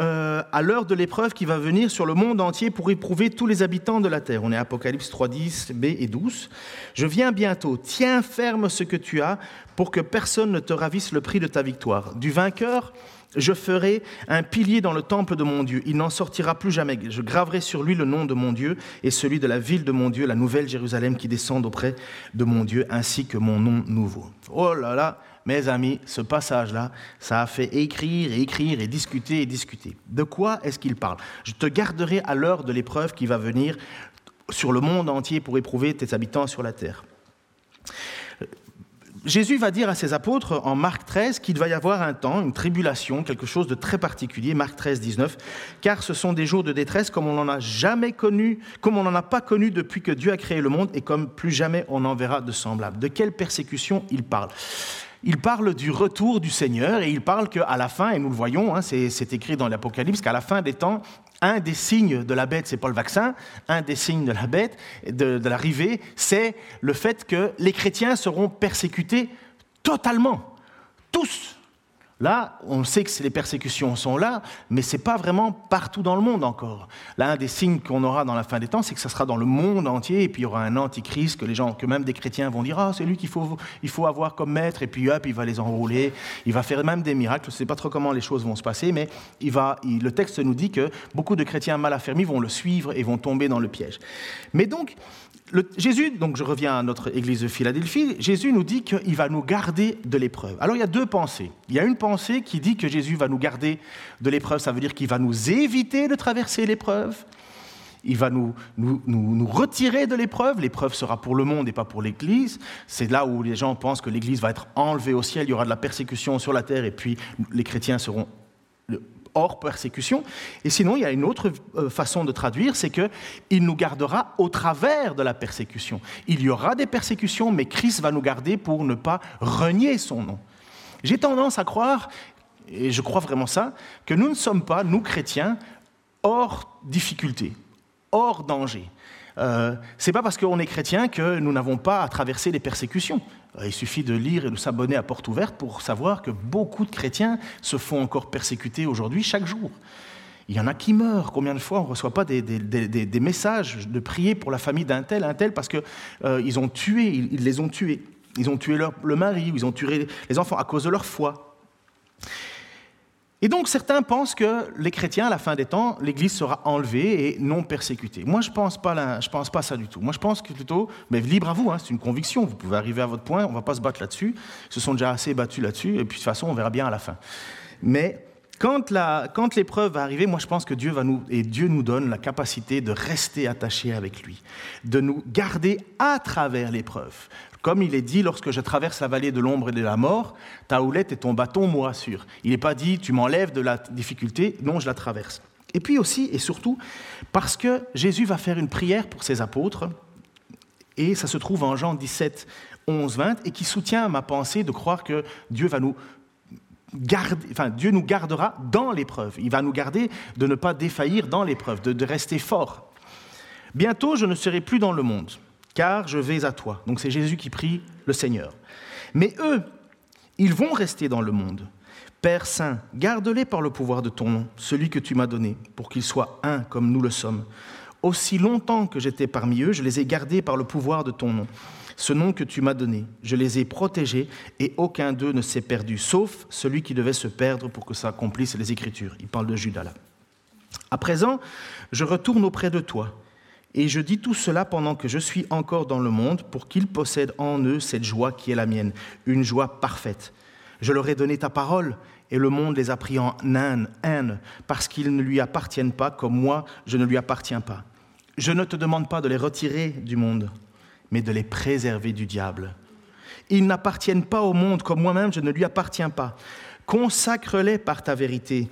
euh, à l'heure de l'épreuve qui va venir sur le monde entier pour éprouver tous les habitants de la terre. On est Apocalypse 3, 10, B et 12. Je viens bientôt. Tiens ferme ce que tu as pour que personne ne te ravisse le prix de ta victoire. Du vainqueur, je ferai un pilier dans le temple de mon Dieu. Il n'en sortira plus jamais. Je graverai sur lui le nom de mon Dieu et celui de la ville de mon Dieu, la nouvelle Jérusalem qui descend auprès de mon Dieu, ainsi que mon nom nouveau. Oh là là, mes amis, ce passage-là, ça a fait écrire et écrire et discuter et discuter. De quoi est-ce qu'il parle? Je te garderai à l'heure de l'épreuve qui va venir sur le monde entier pour éprouver tes habitants sur la terre. Jésus va dire à ses apôtres en Marc 13 qu'il va y avoir un temps, une tribulation, quelque chose de très particulier, Marc 13, 19, car ce sont des jours de détresse comme on n'en a jamais connu, comme on n'en a pas connu depuis que Dieu a créé le monde et comme plus jamais on en verra de semblable. De quelle persécution il parle? Il parle du retour du Seigneur et il parle qu'à la fin, et nous le voyons, hein, c'est écrit dans l'Apocalypse, qu'à la fin des temps, un des signes de la bête, c'est pas le vaccin, un des signes de la bête, de, de l'arrivée, c'est le fait que les chrétiens seront persécutés totalement, tous. Là, on sait que les persécutions sont là, mais ce n'est pas vraiment partout dans le monde encore. Là, un des signes qu'on aura dans la fin des temps, c'est que ça sera dans le monde entier, et puis il y aura un antichrist que les gens, que même des chrétiens vont dire Ah, c'est lui qu'il faut, il faut avoir comme maître, et puis hop, il va les enrouler, il va faire même des miracles. Je ne sais pas trop comment les choses vont se passer, mais le texte nous dit que beaucoup de chrétiens mal affermis vont le suivre et vont tomber dans le piège. Mais donc, Jésus, donc je reviens à notre église de Philadelphie, Jésus nous dit qu'il va nous garder de l'épreuve. Alors il y a deux pensées. Il y a une pensée qui dit que Jésus va nous garder de l'épreuve, ça veut dire qu'il va nous éviter de traverser l'épreuve. Il va nous, nous, nous, retirer de l'épreuve. L'épreuve sera pour le monde et pas pour l'Église. C'est là où les gens pensent que l'Église va être enlevée au ciel, il y aura de la persécution sur la terre et puis les chrétiens seront hors persécution. Et sinon, il y a une autre euh, façon de traduire, c'est qu'il nous gardera au travers de la persécution. Il y aura des persécutions, mais Christ va nous garder pour ne pas renier son nom. J'ai tendance à croire, et je crois vraiment ça, que nous ne sommes pas, nous chrétiens, hors difficulté, hors danger. Euh, c'est pas parce qu'on est chrétien que nous n'avons pas à traverser les persécutions. Euh, il suffit de lire et de s'abonner à Porte Ouverte pour savoir que beaucoup de chrétiens se font encore persécuter aujourd'hui chaque jour. Il y en a qui meurent. Combien de fois on ne reçoit pas des, messages de prier pour la famille d'un tel, un tel, parce qu'ils euh, ont tué, ils, les ont tués. Ils ont tué leur, le mari, ils ont tué les enfants à cause de leur foi. Et donc certains pensent que les chrétiens, à la fin des temps, l'Église sera enlevée et non persécutée. Moi, je ne pense, pas pense pas ça du tout. Moi, je pense que plutôt, mais libre à vous, hein, c'est une conviction, vous pouvez arriver à votre point, on ne va pas se battre là-dessus. Ils se sont déjà assez battus là-dessus, et puis de toute façon, on verra bien à la fin. Mais quand, quand l'épreuve va arriver, moi je pense que Dieu va nous, et Dieu nous donne la capacité de rester attachés avec lui, de nous garder à travers l'épreuve. Comme il est dit, lorsque je traverse la vallée de l'ombre et de la mort, ta houlette et ton bâton me rassurent. Il n'est pas dit, tu m'enlèves de la difficulté, non, je la traverse. Et puis aussi, et surtout, parce que Jésus va faire une prière pour ses apôtres, et ça se trouve en Jean 17, 11, 20, et qui soutient ma pensée de croire que Dieu va nous Dieu nous gardera dans l'épreuve. Il va nous garder de ne pas défaillir dans l'épreuve, de, de rester fort. Bientôt, je ne serai plus dans le monde, car je vais à toi. Donc c'est Jésus qui prie le Seigneur. Mais eux, ils vont rester dans le monde. Père Saint, garde-les par le pouvoir de ton nom, celui que tu m'as donné, pour qu'ils soient un comme nous le sommes. Aussi longtemps que j'étais parmi eux, je les ai gardés par le pouvoir de ton nom ce nom que tu m'as donné. Je les ai protégés et aucun d'eux ne s'est perdu, sauf celui qui devait se perdre pour que s'accomplissent les Écritures. Il parle de Judas là. À présent, je retourne auprès de toi. Et je dis tout cela pendant que je suis encore dans le monde pour qu'ils possèdent en eux cette joie qui est la mienne, une joie parfaite. Je leur ai donné ta parole et le monde les a pris en haine, parce qu'ils ne lui appartiennent pas comme moi je ne lui appartiens pas. Je ne te demande pas de les retirer du monde, mais de les préserver du diable. Ils n'appartiennent pas au monde comme moi-même, je ne lui appartiens pas. Consacre-les par ta vérité.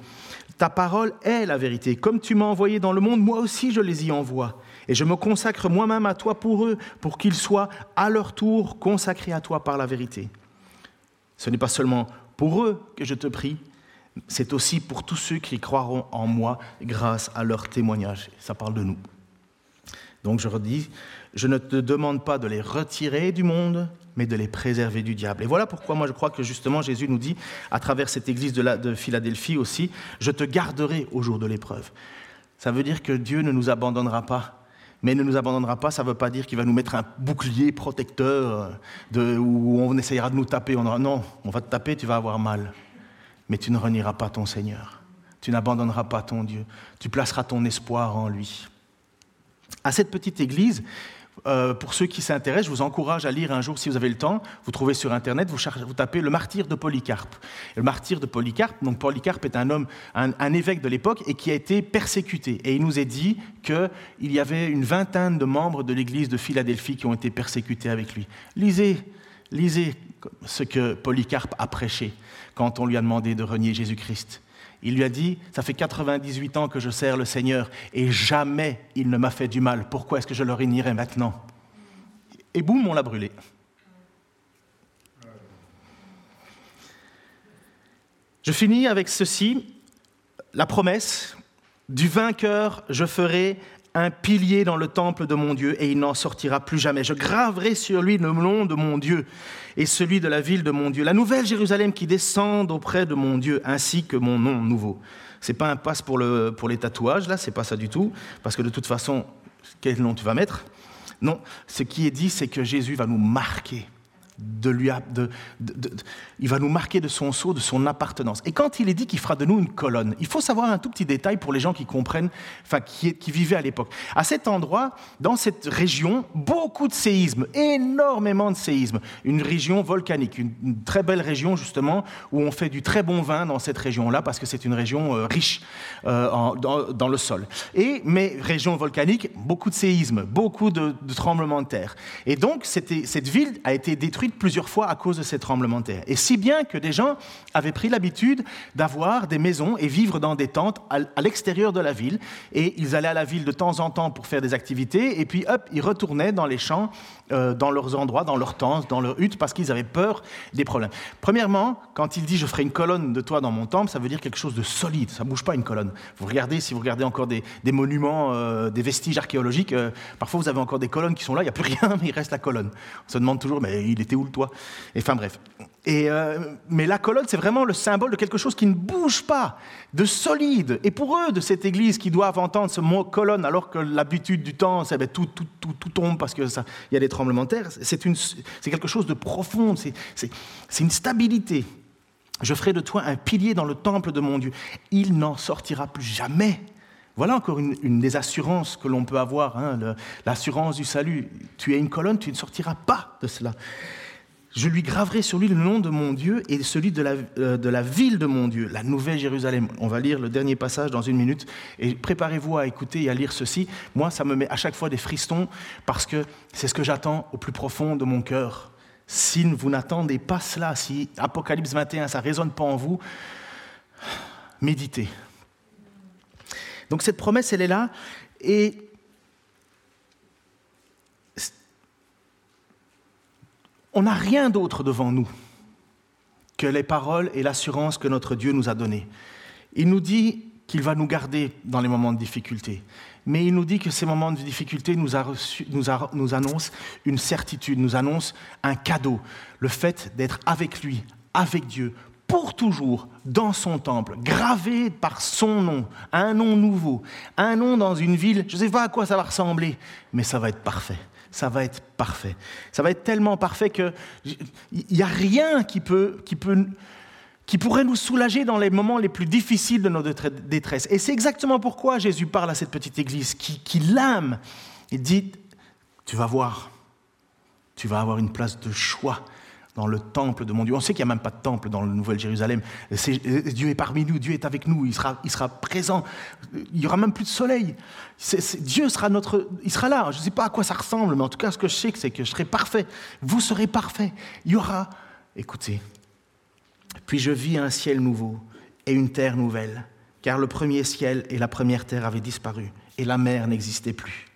Ta parole est la vérité. Comme tu m'as envoyé dans le monde, moi aussi je les y envoie. Et je me consacre moi-même à toi pour eux, pour qu'ils soient à leur tour consacrés à toi par la vérité. Ce n'est pas seulement pour eux que je te prie, c'est aussi pour tous ceux qui croiront en moi grâce à leur témoignage. Ça parle de nous. Donc je redis, je ne te demande pas de les retirer du monde, mais de les préserver du diable. Et voilà pourquoi moi je crois que justement Jésus nous dit, à travers cette église de, de Philadelphie aussi, je te garderai au jour de l'épreuve. Ça veut dire que Dieu ne nous abandonnera pas. Mais ne nous abandonnera pas, ça ne veut pas dire qu'il va nous mettre un bouclier protecteur où on essayera de nous taper. Non, on va te taper, tu vas avoir mal. Mais tu ne renieras pas ton Seigneur. Tu n'abandonneras pas ton Dieu. Tu placeras ton espoir en lui. À cette petite église, euh, pour ceux qui s'intéressent, je vous encourage à lire un jour, si vous avez le temps, vous trouvez sur Internet, vous, tapez le martyr de Polycarpe. le martyr de Polycarpe, donc Polycarpe est un homme, un, évêque de l'époque et qui a été persécuté. Et il nous est dit qu'il y avait une vingtaine de membres de l'église de Philadelphie qui ont été persécutés avec lui. Lisez, lisez ce que Polycarpe a prêché quand on lui a demandé de renier Jésus-Christ. Il lui a dit, ça fait 98 ans que je sers le Seigneur et jamais il ne m'a fait du mal. Pourquoi est-ce que je le réunirais maintenant? Et boum, on l'a brûlé. Je finis avec ceci, la promesse du vainqueur, je ferai un pilier dans le temple de mon Dieu et il n'en sortira plus jamais. Je graverai sur lui le nom de mon Dieu et celui de la ville de mon Dieu, la nouvelle Jérusalem qui descend auprès de mon Dieu, ainsi que mon nom nouveau. C'est pas un passe pour, pour les tatouages, là, c'est pas ça du tout, parce que de toute façon, quel nom tu vas mettre? Non, ce qui est dit, c'est que Jésus va nous marquer il va nous marquer de son sceau, de son appartenance. Et quand il est dit qu'il fera de nous une colonne, il faut savoir un tout petit détail pour les gens qui comprennent, enfin qui, qui vivaient à l'époque. À cet endroit, dans cette région, beaucoup de séismes, énormément de séismes. Une région volcanique, une, très belle région justement où on fait du très bon vin dans cette région-là parce que c'est une région euh, riche euh, dans, le sol. Et mais région volcanique, beaucoup de séismes, beaucoup de tremblements de terre. Et donc cette ville a été détruite plusieurs fois à cause de ces tremblements de terre. Et si bien que des gens avaient pris l'habitude d'avoir des maisons et vivre dans des tentes à l'extérieur de la ville. Et ils allaient à la ville de temps en temps pour faire des activités. Et puis, hop, ils retournaient dans les champs, euh, dans leurs endroits, dans leurs tentes, dans leurs huttes, parce qu'ils avaient peur des problèmes. Premièrement, quand il dit je ferai une colonne de toi dans mon temple, ça veut dire quelque chose de solide. Ça ne bouge pas une colonne. Vous regardez, si vous regardez encore des, monuments, euh, des vestiges archéologiques, euh, parfois vous avez encore des colonnes qui sont là, il n'y a plus rien, mais il reste la colonne. On se demande toujours, mais il était où le toit? Enfin bref. Euh, mais la colonne, c'est vraiment le symbole de quelque chose qui ne bouge pas, de solide. Et pour eux, de cette église, qui doivent entendre ce mot colonne, alors que l'habitude du temps, c'est, ben, tout, tout, tout, tout, tombe parce qu'il y a des tremblements de terre, c'est, une, c'est quelque chose de profond, c'est, c'est, c'est une stabilité. Je ferai de toi un pilier dans le temple de mon Dieu. Il n'en sortira plus jamais. Voilà encore une, une des assurances que l'on peut avoir, hein, l'assurance du salut. Tu es une colonne, tu ne sortiras pas de cela. Je lui graverai sur lui le nom de mon Dieu et celui de la, euh, de la ville de mon Dieu, la nouvelle Jérusalem. On va lire le dernier passage dans une minute. Et préparez-vous à écouter et à lire ceci. Moi, ça me met à chaque fois des frissons parce que c'est ce que j'attends au plus profond de mon cœur. Si vous n'attendez pas cela, si Apocalypse 21, ça ne résonne pas en vous, méditez. Donc cette promesse, elle est là. Et on n'a rien d'autre devant nous que les paroles et l'assurance que notre Dieu nous a données. Il nous dit qu'il va nous garder dans les moments de difficulté. Mais il nous dit que ces moments de difficulté nous, annoncent une certitude, nous annoncent un cadeau, le fait d'être avec lui, avec Dieu, pour toujours dans son temple, gravé par son nom, un nom nouveau, un nom dans une ville, je ne sais pas à quoi ça va ressembler, mais ça va être parfait. Ça va être parfait. Ça va être tellement parfait qu'il n'y a rien qui, peut, qui, peut, qui pourrait nous soulager dans les moments les plus difficiles de notre détresse. Et c'est exactement pourquoi Jésus parle à cette petite église qui, qui l'âme. Il dit, tu vas voir, tu vas avoir une place de choix dans le temple de mon Dieu. On sait qu'il n'y a même pas de temple dans le Nouvel Jérusalem. Dieu est parmi nous, Dieu est avec nous, il sera, il sera présent. Il n'y aura même plus de soleil. Dieu sera notre, il sera là. Je ne sais pas à quoi ça ressemble, mais en tout cas, ce que je sais, c'est que je serai parfait. Vous serez parfait. Il y aura, écoutez, puis je vis un ciel nouveau et une terre nouvelle, car le premier ciel et la première terre avaient disparu, et la mer n'existait plus.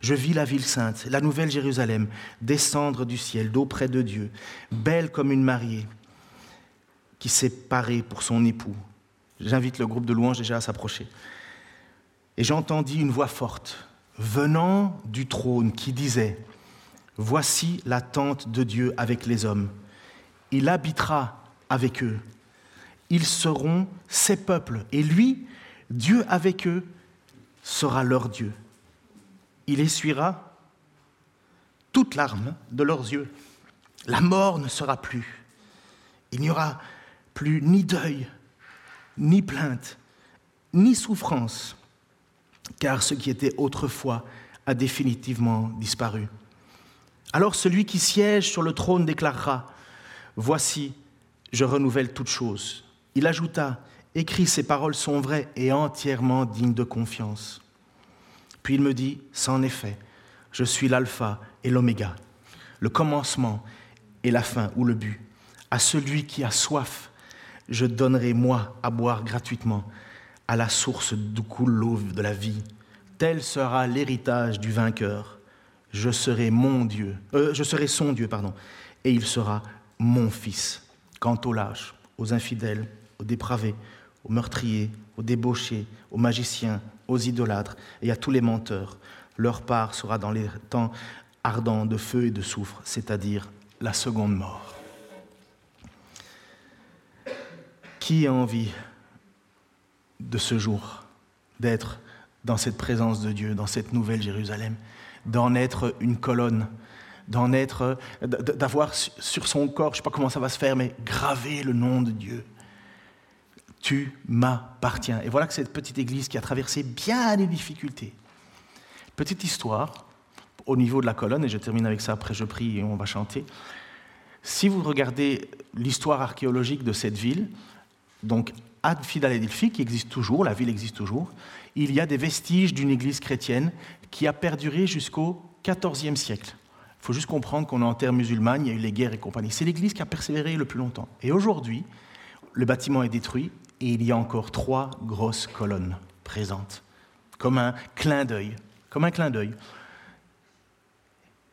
Je vis la ville sainte, la nouvelle Jérusalem, descendre du ciel d'auprès de Dieu, belle comme une mariée qui s'est parée pour son époux. J'invite le groupe de louanges déjà à s'approcher. Et j'entendis une voix forte venant du trône qui disait, Voici la tente de Dieu avec les hommes. Il habitera avec eux. Ils seront ses peuples. Et lui, Dieu avec eux, sera leur Dieu il essuiera toute larme de leurs yeux. La mort ne sera plus. Il n'y aura plus ni deuil, ni plainte, ni souffrance, car ce qui était autrefois a définitivement disparu. Alors celui qui siège sur le trône déclarera, Voici, je renouvelle toutes choses. Il ajouta, Écris, ces paroles sont vraies et entièrement dignes de confiance. Puis il me dit, c'en est fait, je suis l'alpha et l'oméga, le commencement et la fin ou le but. À celui qui a soif, je donnerai moi à boire gratuitement à la source d'où coule l'eau de la vie. Tel sera l'héritage du vainqueur. Je serai mon Dieu, euh, je serai son Dieu, pardon, et il sera mon fils. Quant aux lâches, aux infidèles, aux dépravés, aux meurtriers, aux débauchés, aux magiciens, aux idolâtres et à tous les menteurs. Leur part sera dans les temps ardents de feu et de soufre, c'est-à-dire la seconde mort. Qui a envie de ce jour d'être dans cette présence de Dieu, dans cette nouvelle Jérusalem, d'en être une colonne, d'en être, d'avoir sur son corps, je ne sais pas comment ça va se faire, mais graver le nom de Dieu tu m'appartiens. Et voilà que cette petite église qui a traversé bien des difficultés. Petite histoire au niveau de la colonne, et je termine avec ça, après je prie et on va chanter. Si vous regardez l'histoire archéologique de cette ville, donc Ad Filadelfie, qui existe toujours, la ville existe toujours, il y a des vestiges d'une église chrétienne qui a perduré jusqu'au XIVe siècle. Il faut juste comprendre qu'on est en terre musulmane, il y a eu les guerres et compagnie. C'est l'église qui a persévéré le plus longtemps. Et aujourd'hui, le bâtiment est détruit, et il y a encore trois grosses colonnes présentes, comme un clin d'œil, comme un clin d'œil.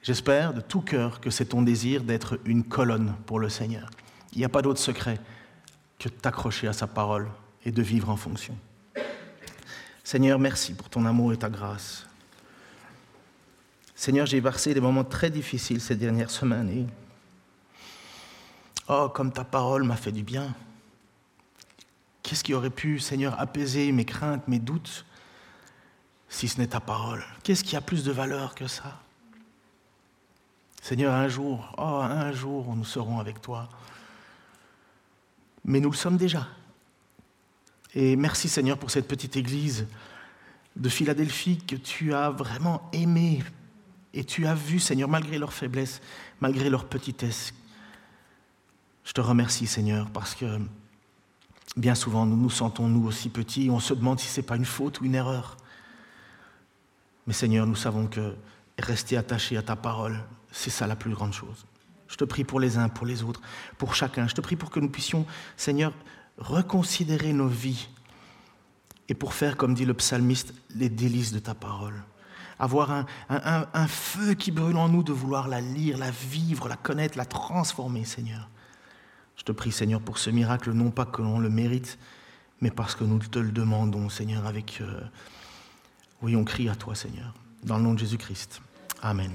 J'espère de tout cœur que c'est ton désir d'être une colonne pour le Seigneur. Il n'y a pas d'autre secret que de t'accrocher à sa parole et de vivre en fonction. Seigneur, merci pour ton amour et ta grâce. Seigneur, j'ai versé des moments très difficiles ces dernières semaines oh, comme ta parole m'a fait du bien. Qu'est-ce qui aurait pu, Seigneur, apaiser mes craintes, mes doutes, si ce n'est ta parole? Qu'est-ce qui a plus de valeur que ça? Seigneur, un jour, oh, un jour, nous serons avec toi. Mais nous le sommes déjà. Et merci, Seigneur, pour cette petite église de Philadelphie que tu as vraiment aimée. Et tu as vu, Seigneur, malgré leur faiblesse, malgré leur petitesse. Je te remercie, Seigneur, parce que Bien souvent, nous nous sentons, nous aussi petits, on se demande si ce n'est pas une faute ou une erreur. Mais Seigneur, nous savons que rester attaché à ta parole, c'est ça la plus grande chose. Je te prie pour les uns, pour les autres, pour chacun. Je te prie pour que nous puissions, Seigneur, reconsidérer nos vies et pour faire, comme dit le psalmiste, les délices de ta parole. Avoir un feu qui brûle en nous de vouloir la lire, la vivre, la connaître, la transformer, Seigneur. Je te prie, Seigneur, pour ce miracle, non pas que l'on le mérite, mais parce que nous te le demandons, Seigneur, avec... Euh, oui, on crie à toi, Seigneur, dans le nom de Jésus-Christ. Amen.